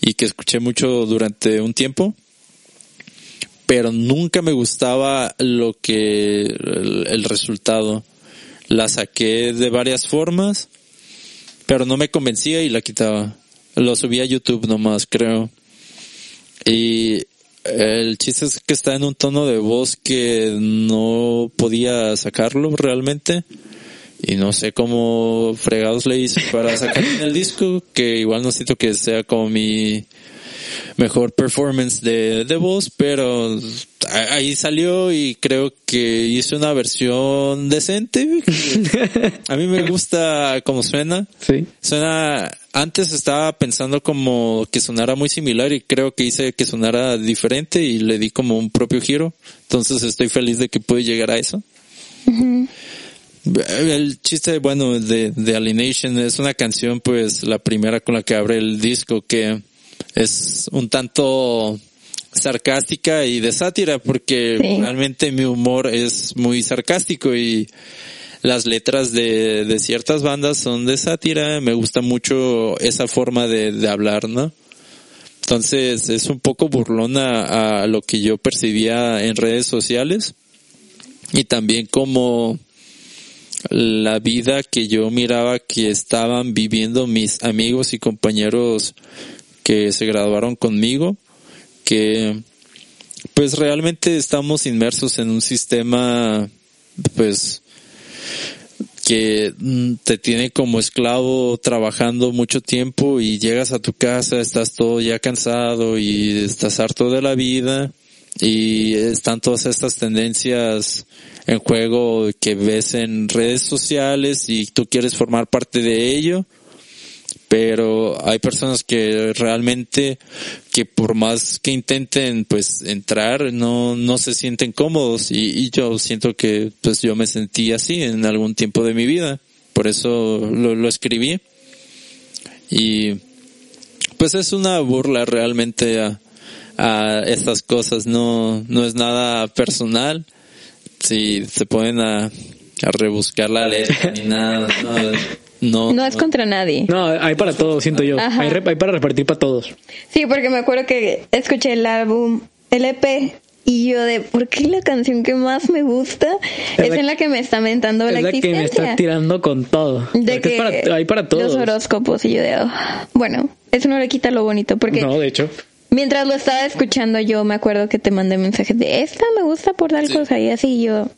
y que escuché mucho durante un tiempo, pero nunca me gustaba lo que el, resultado. La saqué de varias formas, pero no me convencía y la quitaba. Lo subí a YouTube nomás, creo. Y el chiste es que está en un tono de voz que no podía sacarlo realmente. Y no sé cómo fregados le hice para sacar el disco, que igual no siento que sea como mi mejor performance de, de voz, pero ahí salió y creo que hice una versión decente. <laughs> A mí me gusta cómo suena. Sí. Suena, antes estaba pensando como que sonara muy similar y creo que hice que sonara diferente y le di como un propio giro. Entonces estoy feliz de que pude llegar a eso. El chiste, bueno, de, de Alienation es una canción, pues, la primera con la que abre el disco que es un tanto sarcástica y de sátira porque Sí. realmente mi humor es muy sarcástico y las letras de, de ciertas bandas son de sátira, me gusta mucho esa forma de, de hablar, ¿no? Entonces es un poco burlona a lo que yo percibía en redes sociales y también como la vida que yo miraba que estaban viviendo mis amigos y compañeros que se graduaron conmigo, que pues realmente estamos inmersos en un sistema pues que mm, te tiene como esclavo trabajando mucho tiempo y llegas a tu casa, estás todo ya cansado y estás harto de la vida y están todas estas tendencias en juego que ves en redes sociales y tú quieres formar parte de ello pero hay personas que realmente que por más que intenten pues entrar no no se sienten cómodos. Y, yo siento que pues yo me sentí así en algún tiempo de mi vida. Por eso lo, escribí. Y pues es una burla realmente a, a estas cosas. No no es nada personal. Si se ponen a, a rebuscar la letra ni nada no, no, No es contra nadie. No, hay para todos, siento yo. Hay, re- hay para repartir para todos. Sí, porque me acuerdo que escuché el álbum, el EP, y yo de, ¿por qué la canción que más me gusta Es es, la- en la que me está mentando Es la, la que me está tirando con todo. de que es para, hay para todos. los horóscopos y yo de, "Ah". bueno, eso no le quita lo bonito, porque No, de hecho. mientras lo estaba escuchando yo me acuerdo que te mandé mensajes de, esta me gusta por tal Sí. cosa, y así yo,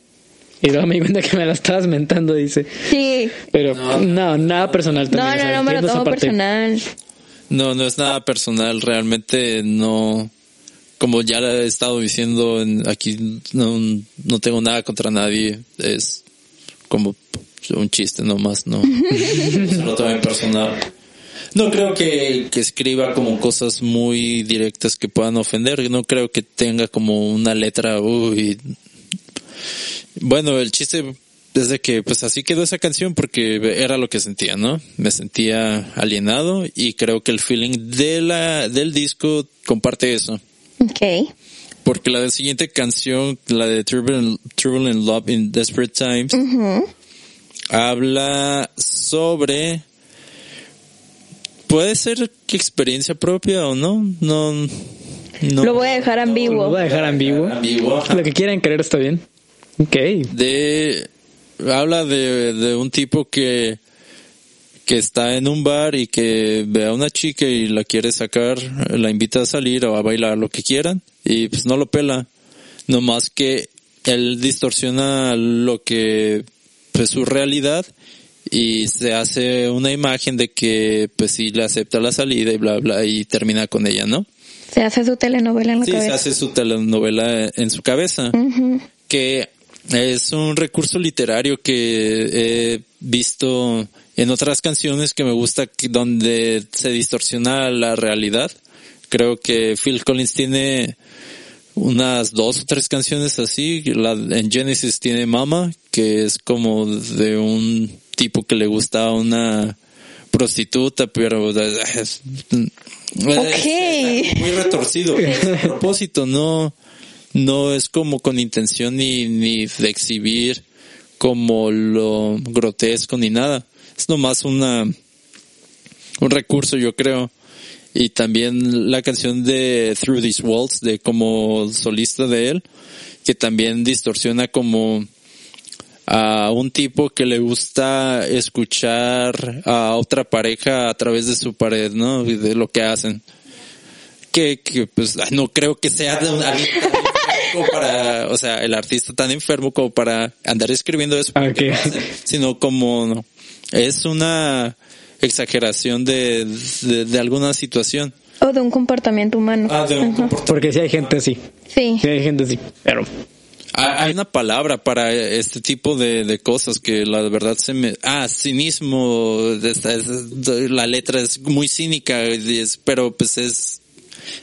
Y luego me di cuenta que me la estabas mentando, dice. sí, Pero no, nada personal no, también. no, sea, no, me lo tomo personal. No, no es nada personal, realmente no, como ya he estado diciendo, en- aquí no, no tengo nada contra nadie, es como un chiste nomás, no, no lo tomen personal. No creo que, que escriba como cosas muy directas que puedan ofender, no creo que tenga como una letra, uy. Bueno, el chiste es de que pues así quedó esa canción porque era lo que sentía, ¿no? Me sentía alienado y creo que el feeling de la, del disco comparte eso. Ok, Porque la siguiente canción, la de Turbulent, Turbulent Love in Desperate Times, habla sobre, puede ser que experiencia propia o no, no, no. lo voy a dejar Lo ambiguo. voy a dejar ambiguo. Ambiguo. Lo que quieran creer está bien. Ok. de habla de, de un tipo que que está en un bar y que ve a una chica y la quiere sacar, la invita a salir o a bailar lo que quieran y pues no lo pela. No más que él distorsiona lo que pues su realidad y se hace una imagen de que pues sí le acepta la salida y bla bla y termina con ella, ¿no? Se hace su telenovela en la Sí, se cabeza. hace su telenovela en su cabeza que es un recurso literario que he visto en otras canciones que me gusta donde se distorsiona la realidad. Creo que Phil Collins tiene unas dos o tres canciones así. La, en Genesis tiene Mama, que es como de un tipo que le gusta a una prostituta, pero es, Ok. muy retorcido. A propósito, no, no es como con intención ni, ni de exhibir como lo grotesco ni nada. Es nomás una, un recurso, yo creo. Y también la canción de Through These Walls, de como solista de él, que también distorsiona como a un tipo que le gusta escuchar a otra pareja a través de su pared, ¿no? Y de lo que hacen. Que, que pues no creo que sea de un enfermo para, o sea, el artista tan enfermo como para andar escribiendo eso, Ah, ok. sino como no, es una exageración de, de, de alguna situación. O de un comportamiento humano. Ah, de un comportamiento. Porque sí hay gente así. Sí. Sí hay gente así. Pero Hay una palabra para este tipo de, de cosas que la verdad se me... Ah, cinismo. la letra es muy cínica, pero pues es,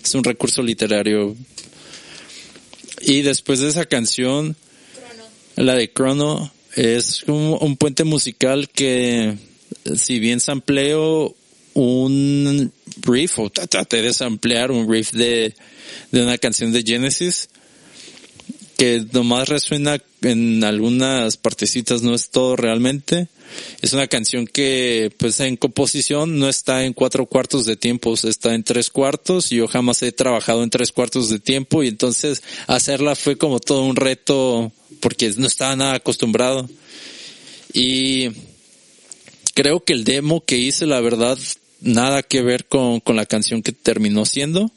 es un recurso literario. Y después de esa canción, la de Chrono, es un, un puente musical que si bien sampleo un riff o tra- traté de samplear un riff de, de una canción de Genesis, que nomás resuena en algunas partecitas, no es todo realmente. Es una canción que, pues en composición no está en cuatro cuartos de tiempo, está en tres cuartos yo jamás he trabajado en tres cuartos de tiempo y entonces hacerla fue como todo un reto porque no estaba nada acostumbrado. Y creo que el demo que hice, la verdad, nada que ver con, con la canción que terminó siendo.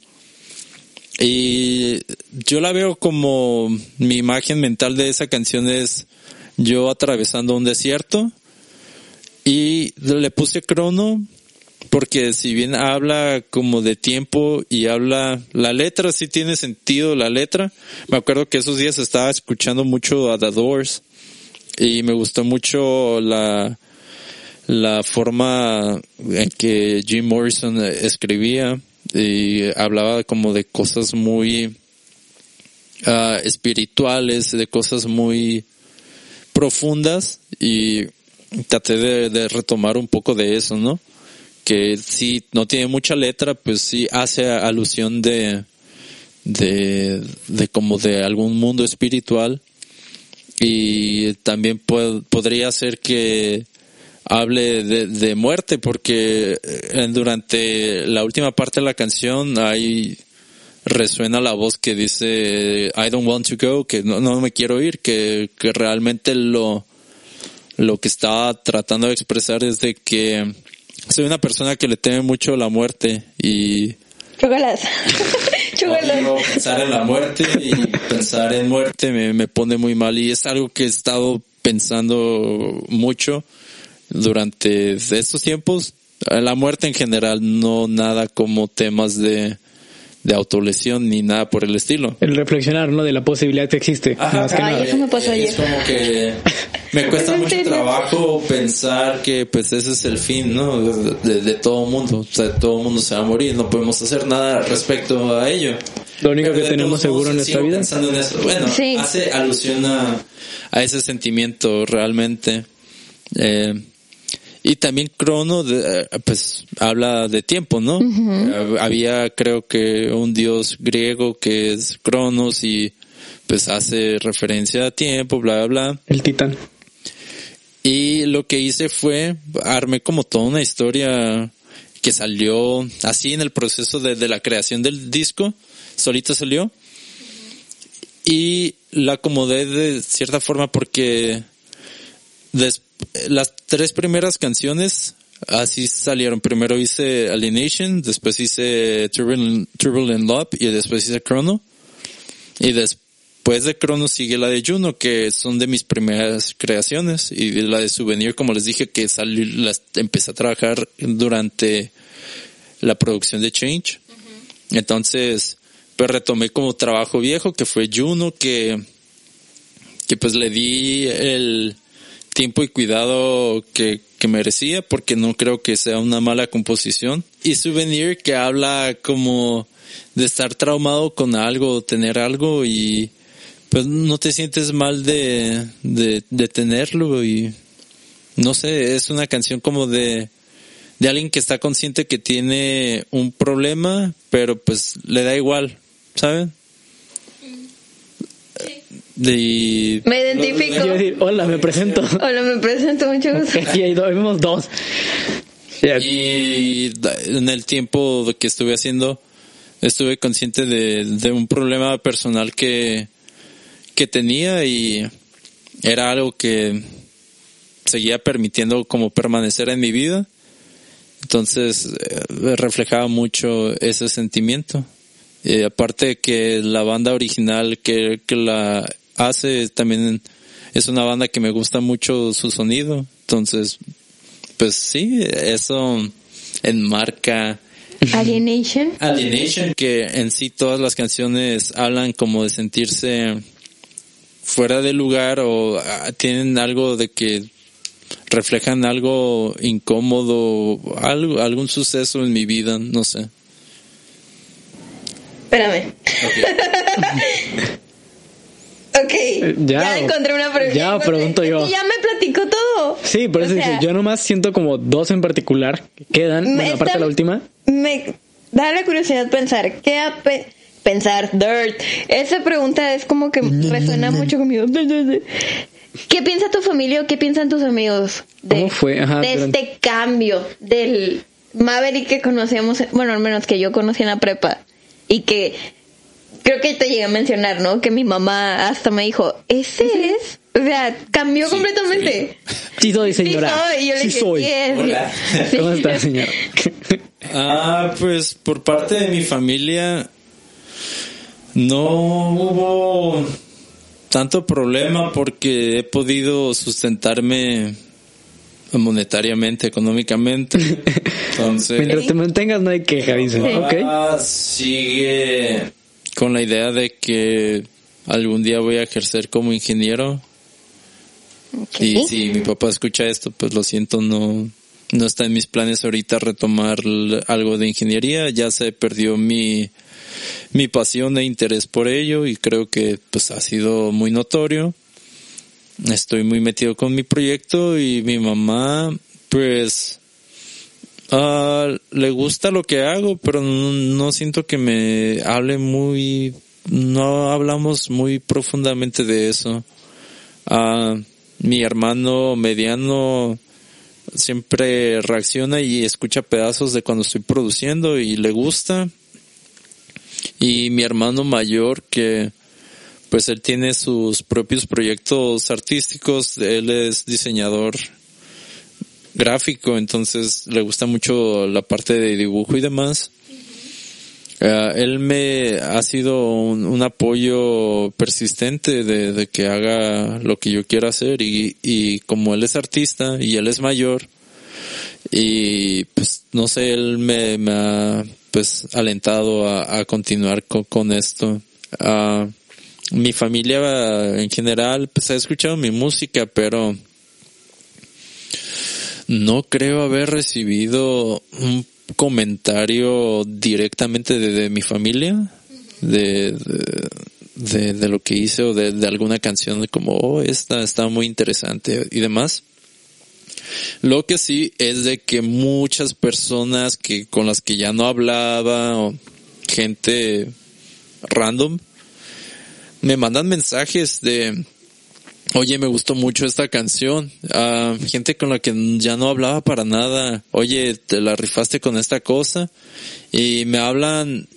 Y yo la veo como mi imagen mental de esa canción es yo atravesando un desierto y le puse crono porque si bien habla como de tiempo y habla, la letra sí tiene sentido, la letra. Me acuerdo que esos días estaba escuchando mucho a The y me gustó mucho la, la forma en que Jim Morrison escribía y hablaba como de cosas muy ah, espirituales, de cosas muy profundas y traté de, retomar un poco de eso, ¿no? Que si no tiene mucha letra, pues sí hace alusión de, de, de como de algún mundo espiritual y también pod- podría ser que hable de, muerte porque eh, durante la última parte de la canción ahí resuena la voz que dice I don't want to go, que no, no me quiero ir, que, que realmente lo, lo que estaba tratando de expresar es de que soy una persona que le teme mucho a la muerte y. Chócalas. <laughs> Odio pensar en la muerte y pensar en muerte me, me pone muy mal y es algo que he estado pensando mucho durante estos tiempos. La muerte en general, no nada como temas de, de autolesión ni nada por el estilo. el reflexionar, ¿no? De la posibilidad que existe. más que Ay, nada. eso me pasó ayer. Es como que me <laughs> cuesta ¿En mucho serio? trabajo pensar que pues ese es el fin, ¿no? De, de- todo mundo. O sea, todo mundo se va a morir, no podemos hacer nada respecto a ello. Lo único que Pero tenemos seguro en nuestra vida. pensando en eso. Bueno, Sí. hace alusión a, a ese sentimiento realmente. Eh, y también Crono, de- eh, pues, habla de tiempo, ¿no? Eh, Había, creo que, un dios griego que es Cronos y, pues, hace referencia a tiempo, bla, bla, bla. El titán. Y lo que hice fue, armé como toda una historia que salió así en el proceso de, de la creación del disco, solito salió. Y la acomodé de cierta forma porque des- las tres primeras canciones así salieron. Primero hice Alienation, después hice Turbulent, Turbulent Love y después hice Chrono. Y después de Chrono sigue la de Juno, que son de mis primeras creaciones. Y la de Souvenir, como les dije, que salió, las empecé a trabajar durante la producción de Change. Entonces, pues retomé como trabajo viejo, que fue Juno, que, que pues le di el tiempo y cuidado que que merecía porque no creo que sea una mala composición. Y Souvenir que habla como de estar traumado con algo, tener algo y pues no te sientes mal de, de, de tenerlo y no sé, es una canción como de, de alguien que está consciente que tiene un problema, pero pues le da igual, ¿saben? De, Me identifico. Yo decir, hola, me presento. <laughs> Hola, me presento, mucho gusto. Aquí hay dos, vemos dos. Y en el tiempo que estuve haciendo, estuve consciente de, de un problema personal que, que tenía y era algo que seguía permitiendo como permanecer en mi vida. Entonces eh, reflejaba mucho ese sentimiento. Y aparte de que la banda original que, que la hace también es una banda que me gusta mucho su sonido. Entonces, pues sí, eso enmarca Alienation. Alienation, que en sí todas las canciones hablan como de sentirse fuera de lugar o ah, tienen algo de que reflejan algo incómodo, algo, algún suceso en mi vida, no sé. Espérame. <laughs> Ok. Ya. Ya, encontré una pregunta. Ya, pregunto yo. Ya me platicó todo. Sí, por eso O yo nomás siento como dos en particular que quedan, bueno, aparte de la última. Me da la curiosidad pensar, ¿qué ape- pensar, dirt? Esa pregunta es como que resuena mucho conmigo. ¿Qué piensa tu familia o qué piensan tus amigos de, ¿Cómo fue? Ajá, de durante- este cambio del Maverick que conocíamos, bueno, al menos que yo conocí en la prepa y que creo que te llegué a mencionar, ¿no? Que mi mamá hasta me dijo, ese es, o sea, cambió completamente. Sí soy, señora. Sí soy. Y yo le Sí dije, soy. Hola. Sí. ¿Cómo está, señora? <laughs> Ah, pues por parte de mi familia no hubo tanto problema porque he podido sustentarme monetariamente, económicamente. <laughs> Entonces, Mientras te mantengas no hay queja, dice. mi Ok. papá sigue con la idea de que algún día voy a ejercer como ingeniero. Y si mi papá escucha esto, pues lo siento, no, no está en mis planes ahorita retomar algo de ingeniería. Ya se perdió mi, mi pasión e interés por ello y creo que pues ha sido muy notorio. Estoy muy metido con mi proyecto y mi mamá, pues, ah, le gusta lo que hago, pero no, no siento que me hable muy, no hablamos muy profundamente de eso. Ah, mi hermano mediano siempre reacciona y escucha pedazos de cuando estoy produciendo y le gusta. Y mi hermano mayor que pues él tiene sus propios proyectos artísticos, él es diseñador gráfico, entonces le gusta mucho la parte de dibujo y demás. Ah, él me ha sido un, apoyo persistente de, que haga lo que yo quiero hacer y, y como él es artista y él es mayor y pues no sé, él me, ha pues alentado a, continuar con, con esto. Ah, mi familia en general pues ha escuchado mi música pero no creo haber recibido un comentario directamente de, mi familia de, de, lo que hice o de, alguna canción como oh esta está muy interesante y demás. Lo que sí es de que muchas personas que con las que ya no hablaba o gente random me mandan mensajes de Oye, me gustó mucho esta canción. Ah, gente con la que ya no hablaba para nada. Oye, te la rifaste con esta cosa. Y me hablan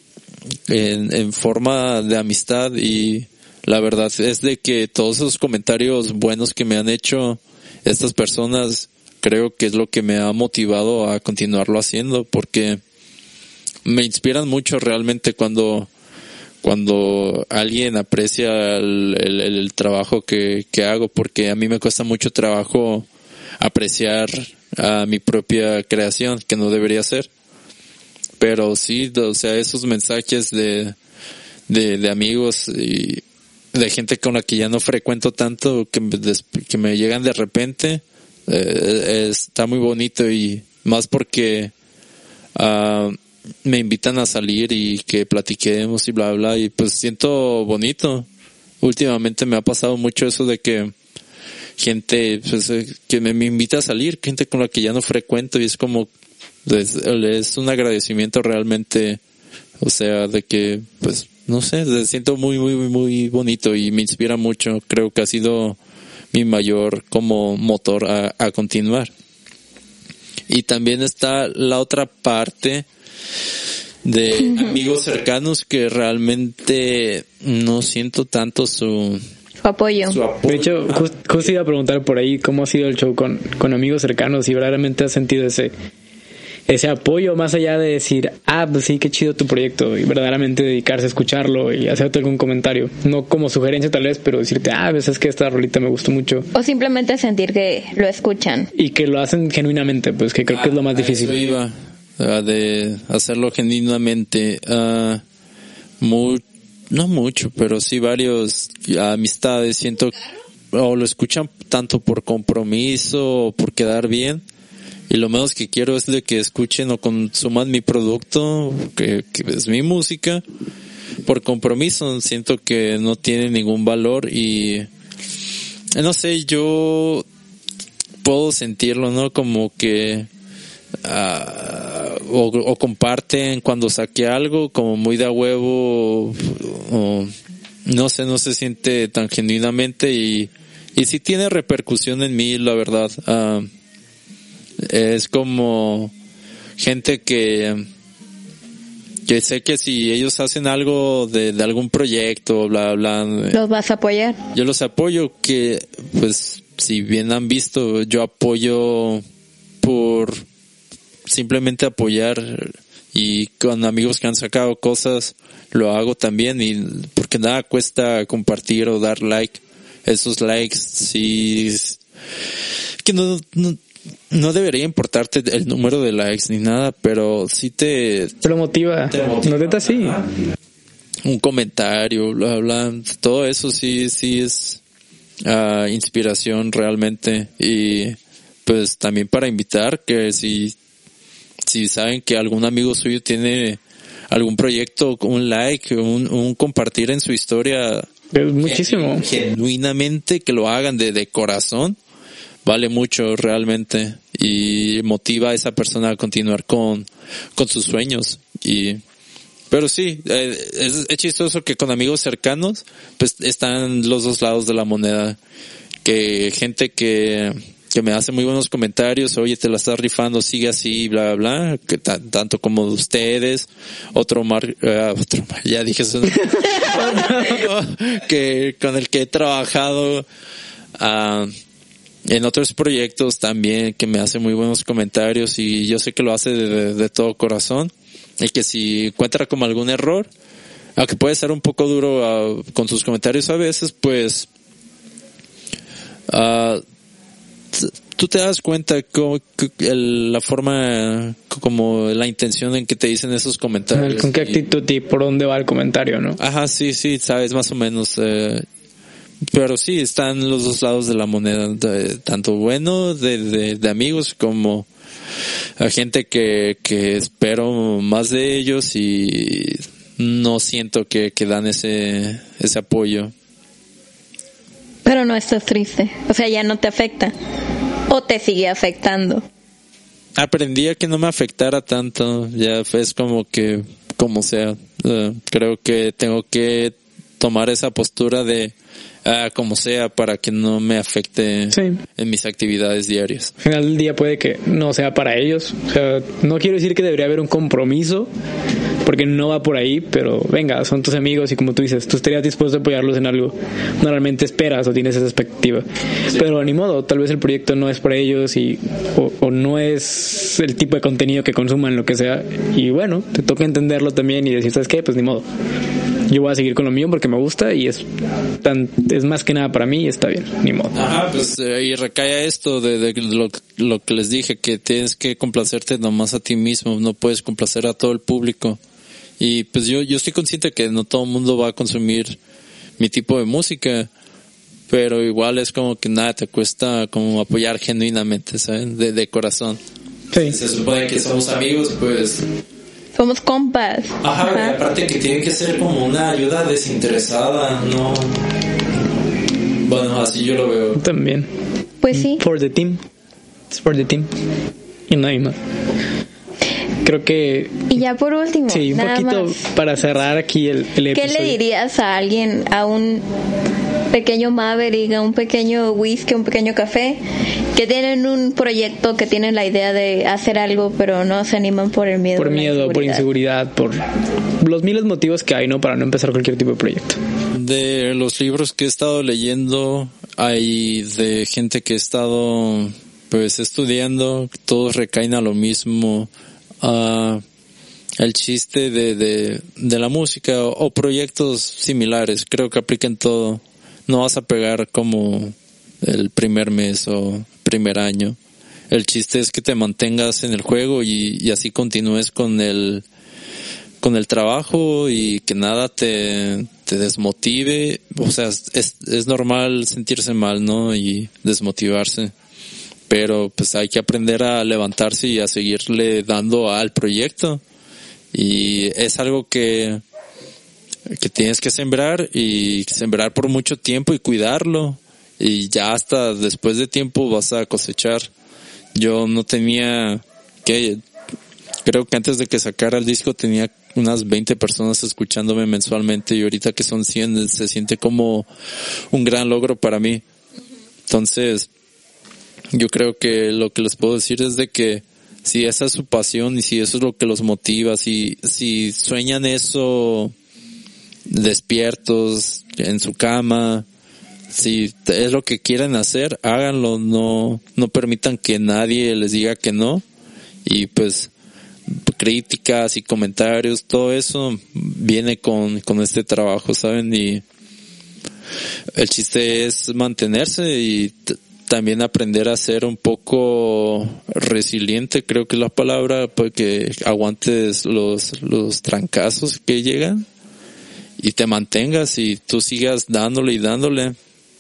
en, en forma de amistad y la verdad es de que todos esos comentarios buenos que me han hecho estas personas creo que es lo que me ha motivado a continuarlo haciendo porque me inspiran mucho realmente cuando cuando alguien aprecia el, el- trabajo que, que hago, porque a mí me cuesta mucho trabajo apreciar a mi propia creación, que no debería ser. Pero sí, o sea, esos mensajes de, de, de amigos y de gente con la que ya no frecuento tanto, que que me llegan de repente, eh, está muy bonito y más porque ah, me invitan a salir y que platiquemos y bla bla y pues siento bonito. Últimamente me ha pasado mucho eso de que gente pues, eh, que me, invita a salir, gente con la que ya no frecuento y es como es, es un agradecimiento realmente, o sea, de que pues no sé, siento muy muy muy bonito y me inspira mucho. Creo que ha sido mi mayor como motor a, a continuar. Y también está la otra parte de amigos cercanos que realmente no siento tanto su, Su apoyo. su apoyo. De hecho, jus- justo iba a preguntar por ahí cómo ha sido el show con, con amigos cercanos y verdaderamente has sentido ese, ese apoyo más allá de decir, ah, pues sí, qué chido tu proyecto y verdaderamente dedicarse a escucharlo y hacerte algún comentario. No como sugerencia tal vez, pero decirte, ah, pues es que esta rolita me gustó mucho O simplemente sentir que lo escuchan. y que lo hacen genuinamente, pues que creo que es lo más A eso difícil. iba, ah, de hacerlo genuinamente. ah, mu- no mucho, pero sí varios amistades siento o lo escuchan tanto por compromiso o por quedar bien. Y lo menos que quiero es de que escuchen o consuman mi producto, que, que es mi música, por compromiso. Siento que no tiene ningún valor y eh, no sé, yo puedo sentirlo, ¿no? Como que ah, o, o comparten cuando saqué algo como muy de a huevo o no sé, no se siente tan genuinamente y, y sí tiene repercusión en mí, la verdad. Ah, es como gente que que sé que si ellos hacen algo de, de algún proyecto, bla, bla, bla, Los vas a apoyar. yo los apoyo que pues si bien han visto yo apoyo por simplemente apoyar y con amigos que han sacado cosas lo hago también y porque nada cuesta compartir o dar like esos likes sí que no, no no debería importarte el número de likes ni nada pero sí te Te lo motiva. Te motiva. No sí. un comentario, bla, bla, todo eso sí, sí es ah, inspiración realmente y pues también para invitar que si, si saben que algún amigo suyo tiene algún proyecto, un like, un, un compartir en su historia Es muchísimo. genuinamente que lo hagan de, de corazón vale mucho realmente y motiva a esa persona a continuar con, con sus sueños y pero sí, eh, es, es chistoso que con amigos cercanos, pues están los dos lados de la moneda. Que gente que, que me hace muy buenos comentarios, oye, te la estás rifando, sigue así, bla, bla, bla, que ta- tanto como ustedes, otro mar, eh, otro Mar- ya dije eso, <laughs> <laughs> que con el que he trabajado, ah, en otros proyectos también que me hace muy buenos comentarios y yo sé que lo hace de, todo corazón y que si encuentra como algún error, aunque puede ser un poco duro ah, con sus comentarios a veces, pues tú te das cuenta como el- la forma como la intención en que te dicen esos comentarios. Con qué Y- actitud y por dónde va el comentario, ¿no? Ajá, sí, sí, sabes más o menos. Eh, pero sí, están los dos lados de la moneda, de- tanto bueno de, de, de amigos como a gente que, que espero más de ellos y no siento que, que dan ese, ese apoyo. Pero no estás triste. O sea, ya no te afecta. O te sigue afectando. Aprendí a que no me afectara tanto, ya es como que, como sea, eh, creo que tengo que tomar esa postura de, ah, como sea, para que no me afecte Sí. en mis actividades diarias. Al final del día puede que no sea para ellos. O sea, no quiero decir que debería haber un compromiso, porque no va por ahí, pero venga, son tus amigos y como tú dices, tú estarías dispuesto a apoyarlos en algo. Normalmente esperas o tienes esa expectativa. Pero ni modo, tal vez el proyecto no es para ellos y o, o no es el tipo de contenido que consuman, lo que sea. Y bueno, te toca entenderlo también y decir, ¿sabes qué? Pues ni modo. Yo voy a seguir con lo mío porque me gusta y es tan es más que nada para mí y está bien, ni modo. Ajá, pues eh, y recae a esto de, de lo, lo que les dije, que tienes que complacerte nomás a ti mismo, no puedes complacer a todo el público. Y pues yo, yo estoy consciente que no todo el mundo va a consumir mi tipo de música, pero igual es como que nada, te cuesta como apoyar genuinamente, ¿sabes? De, de corazón. Sí. Se supone que somos amigos, pues... Somos compas. Ajá, Ajá. y aparte que tiene que ser como una ayuda desinteresada, no... Bueno, así yo lo veo. También. Pues sí. For the team. It's for the team. Y no hay más. Creo que Y ya por último, sí, un nada poquito más. para cerrar aquí el, el ¿Qué episodio. le dirías a alguien, a un pequeño Maverick, a un pequeño whisky, un pequeño café, que tienen un proyecto, que tienen la idea de hacer algo, pero no se animan por el miedo? Por miedo, por inseguridad, por los miles de motivos que hay, ¿no? Para no empezar cualquier tipo de proyecto. De los libros que he estado leyendo, hay de gente que he estado pues estudiando, todos recaen a lo mismo. Ah, el chiste de, de, de la música o, o proyectos similares, creo que apliquen todo. No vas a pegar como el primer mes o primer año. El chiste es que te mantengas en el juego y, y así continúes con el, con el trabajo y que nada te, te desmotive. O sea, es, es normal sentirse mal, ¿no? Y desmotivarse. Pero pues hay que aprender a levantarse y a seguirle dando al proyecto. Y es algo que, que tienes que sembrar y sembrar por mucho tiempo y cuidarlo. Y ya hasta después de tiempo vas a cosechar. Yo no tenía, que creo que antes de que sacara el disco tenía unas 20 personas escuchándome mensualmente y ahorita que son 100 se siente como un gran logro para mí. Entonces, yo creo que lo que les puedo decir es de que si esa es su pasión y si eso es lo que los motiva, si, si sueñan eso despiertos en su cama, si es lo que quieren hacer, háganlo, no, no permitan que nadie les diga que no y pues críticas y comentarios, todo eso viene con, con este trabajo, ¿saben? Y el chiste es mantenerse y también aprender a ser un poco resiliente, creo que es la palabra, porque aguantes los, los trancazos que llegan y te mantengas y tú sigas dándole y dándole.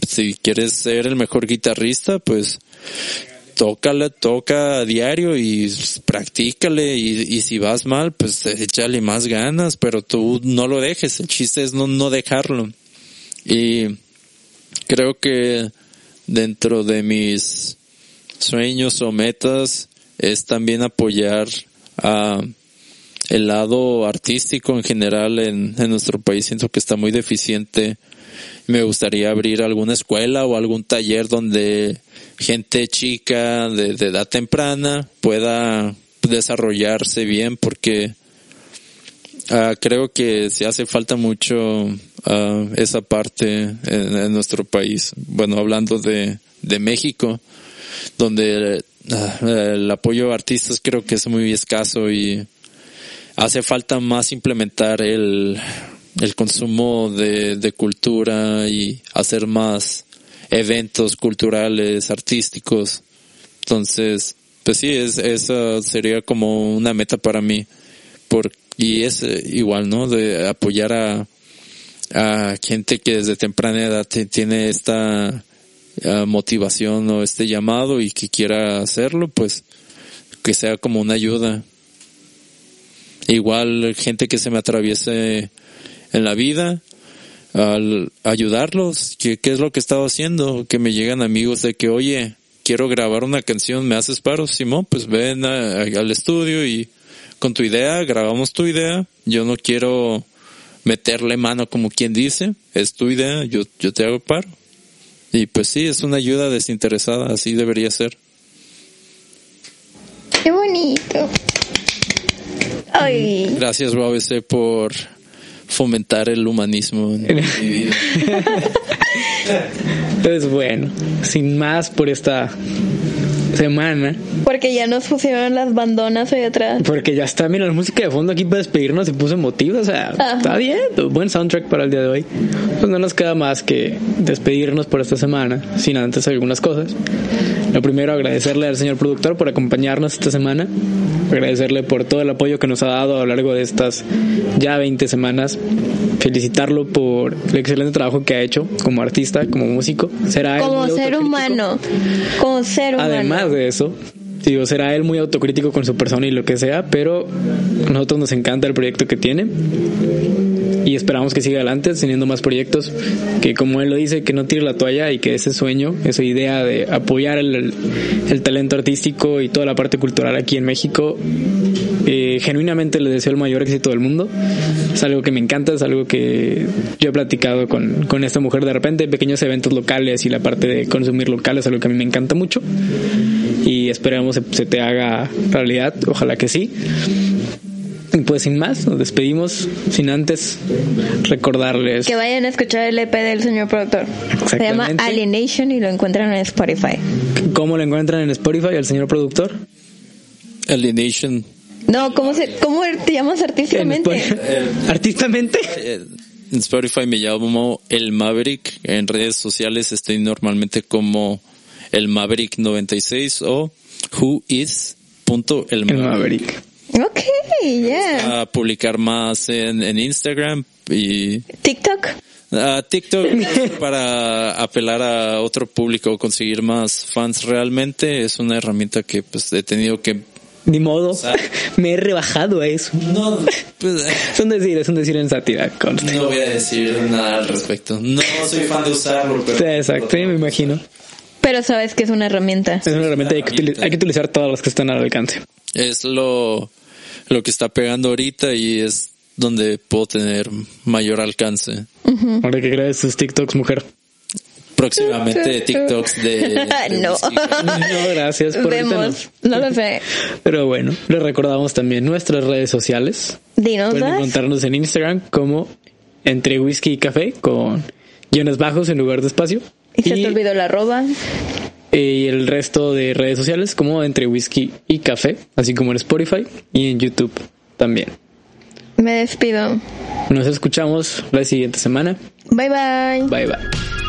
Si quieres ser el mejor guitarrista, pues tócale, toca a diario y practícale y, y si vas mal, pues échale más ganas, pero tú no lo dejes, el chiste es no, no dejarlo. Y creo que dentro de mis sueños o metas es también apoyar a el lado artístico en general en, en nuestro país. Siento que está muy deficiente. Me gustaría abrir alguna escuela o algún taller donde gente chica de, de edad temprana pueda desarrollarse bien porque ah, creo que se hace falta mucho ah, esa parte en, nuestro país. Bueno, hablando de, de México, donde ah, el apoyo a artistas creo que es muy escaso y hace falta más implementar el, el consumo de, de cultura y hacer más eventos culturales, artísticos. Entonces, pues sí, es, esa sería como una meta para mí. Por, y es eh, igual, ¿no? De apoyar a, a gente que desde temprana edad tiene esta ah, motivación o este llamado y que quiera hacerlo, pues que sea como una ayuda. Igual gente que se me atraviese en la vida, al ayudarlos, que qué es lo que he estado haciendo, que me llegan amigos de que, oye, quiero grabar una canción, ¿me haces paro? Simón, pues ven a- al estudio y con tu idea, grabamos tu idea, yo no quiero meterle mano como quien dice, es tu idea, yo, yo te hago paro. Y pues sí, es una ayuda desinteresada, así debería ser. Qué bonito. Ay, Gracias, UABC, por fomentar el humanismo en mi <laughs> vida. Entonces, bueno, sin más por esta semana, porque ya nos pusieron las bandonas ahí atrás. porque ya está, mira, la música de fondo aquí para despedirnos se puso emotiva, o sea, Ajá. está bien, buen soundtrack para el día de hoy. Pues no nos queda más que despedirnos por esta semana, sin antes algunas cosas. Lo primero, agradecerle al señor productor por acompañarnos esta semana. Agradecerle por todo el apoyo que nos ha dado a lo largo de estas ya 20 semanas, felicitarlo por el excelente trabajo que ha hecho como artista, como músico. Será él Como muy ser humano. Como ser humano. Además de eso, digo, será él muy autocrítico con su persona y lo que sea, pero a nosotros nos encanta el proyecto que tiene y esperamos que siga adelante teniendo más proyectos, que como él lo dice, que no tire la toalla y que ese sueño, esa idea de apoyar el, el- talento artístico y toda la parte cultural aquí en México, eh, genuinamente le deseo el mayor éxito del mundo. Es algo que me encanta, es algo que yo he platicado con, con esta mujer de repente, pequeños eventos locales y la parte de consumir local es algo que a mí me encanta mucho y esperamos se, se te haga realidad, ojalá que sí. Pues sin más, nos despedimos sin antes recordarles Que vayan a escuchar el EP del señor productor. Se llama. Alienation y lo encuentran en Spotify. cómo lo encuentran en Spotify al señor productor. Alienation. No, ¿cómo, se, cómo te llamas En artísticamente? Spotify. Artísticamente. En Spotify me llamo El Maverick. En redes sociales estoy normalmente como El Maverick 96 o Who is punto el El Maverick. Maverick. Yeah. A publicar más en, en Instagram y TikTok. a TikTok para apelar a otro público, conseguir más fans realmente. Es una herramienta que pues he tenido que Ni modo. <laughs> Me he rebajado a eso. no, pues, <laughs> Es un decir, es un decir en sátira. conste. no voy a decir nada al respecto. No soy fan de usarlo, pero Exacto, sí, me imagino. Pero sabes que es una herramienta. Es una herramienta hay que, utili- hay que utilizar todas las que están al alcance. es lo, lo que está pegando ahorita y es donde puedo tener mayor alcance. Ahora que grabes tus TikToks, mujer. Próximamente TikToks de, <laughs> de No. No, gracias. Por ahorita no. Vemos. No lo sé. Pero bueno, les recordamos también nuestras redes sociales. Dinos Pueden encontrarnos en Instagram como entre whisky y café con guiones bajos en lugar de espacio. Y se te olvidó la arroba. Y el resto de redes sociales como entre whisky y café, así como en Spotify y en YouTube también. Me despido. Nos escuchamos la siguiente semana. Bye bye. Bye bye.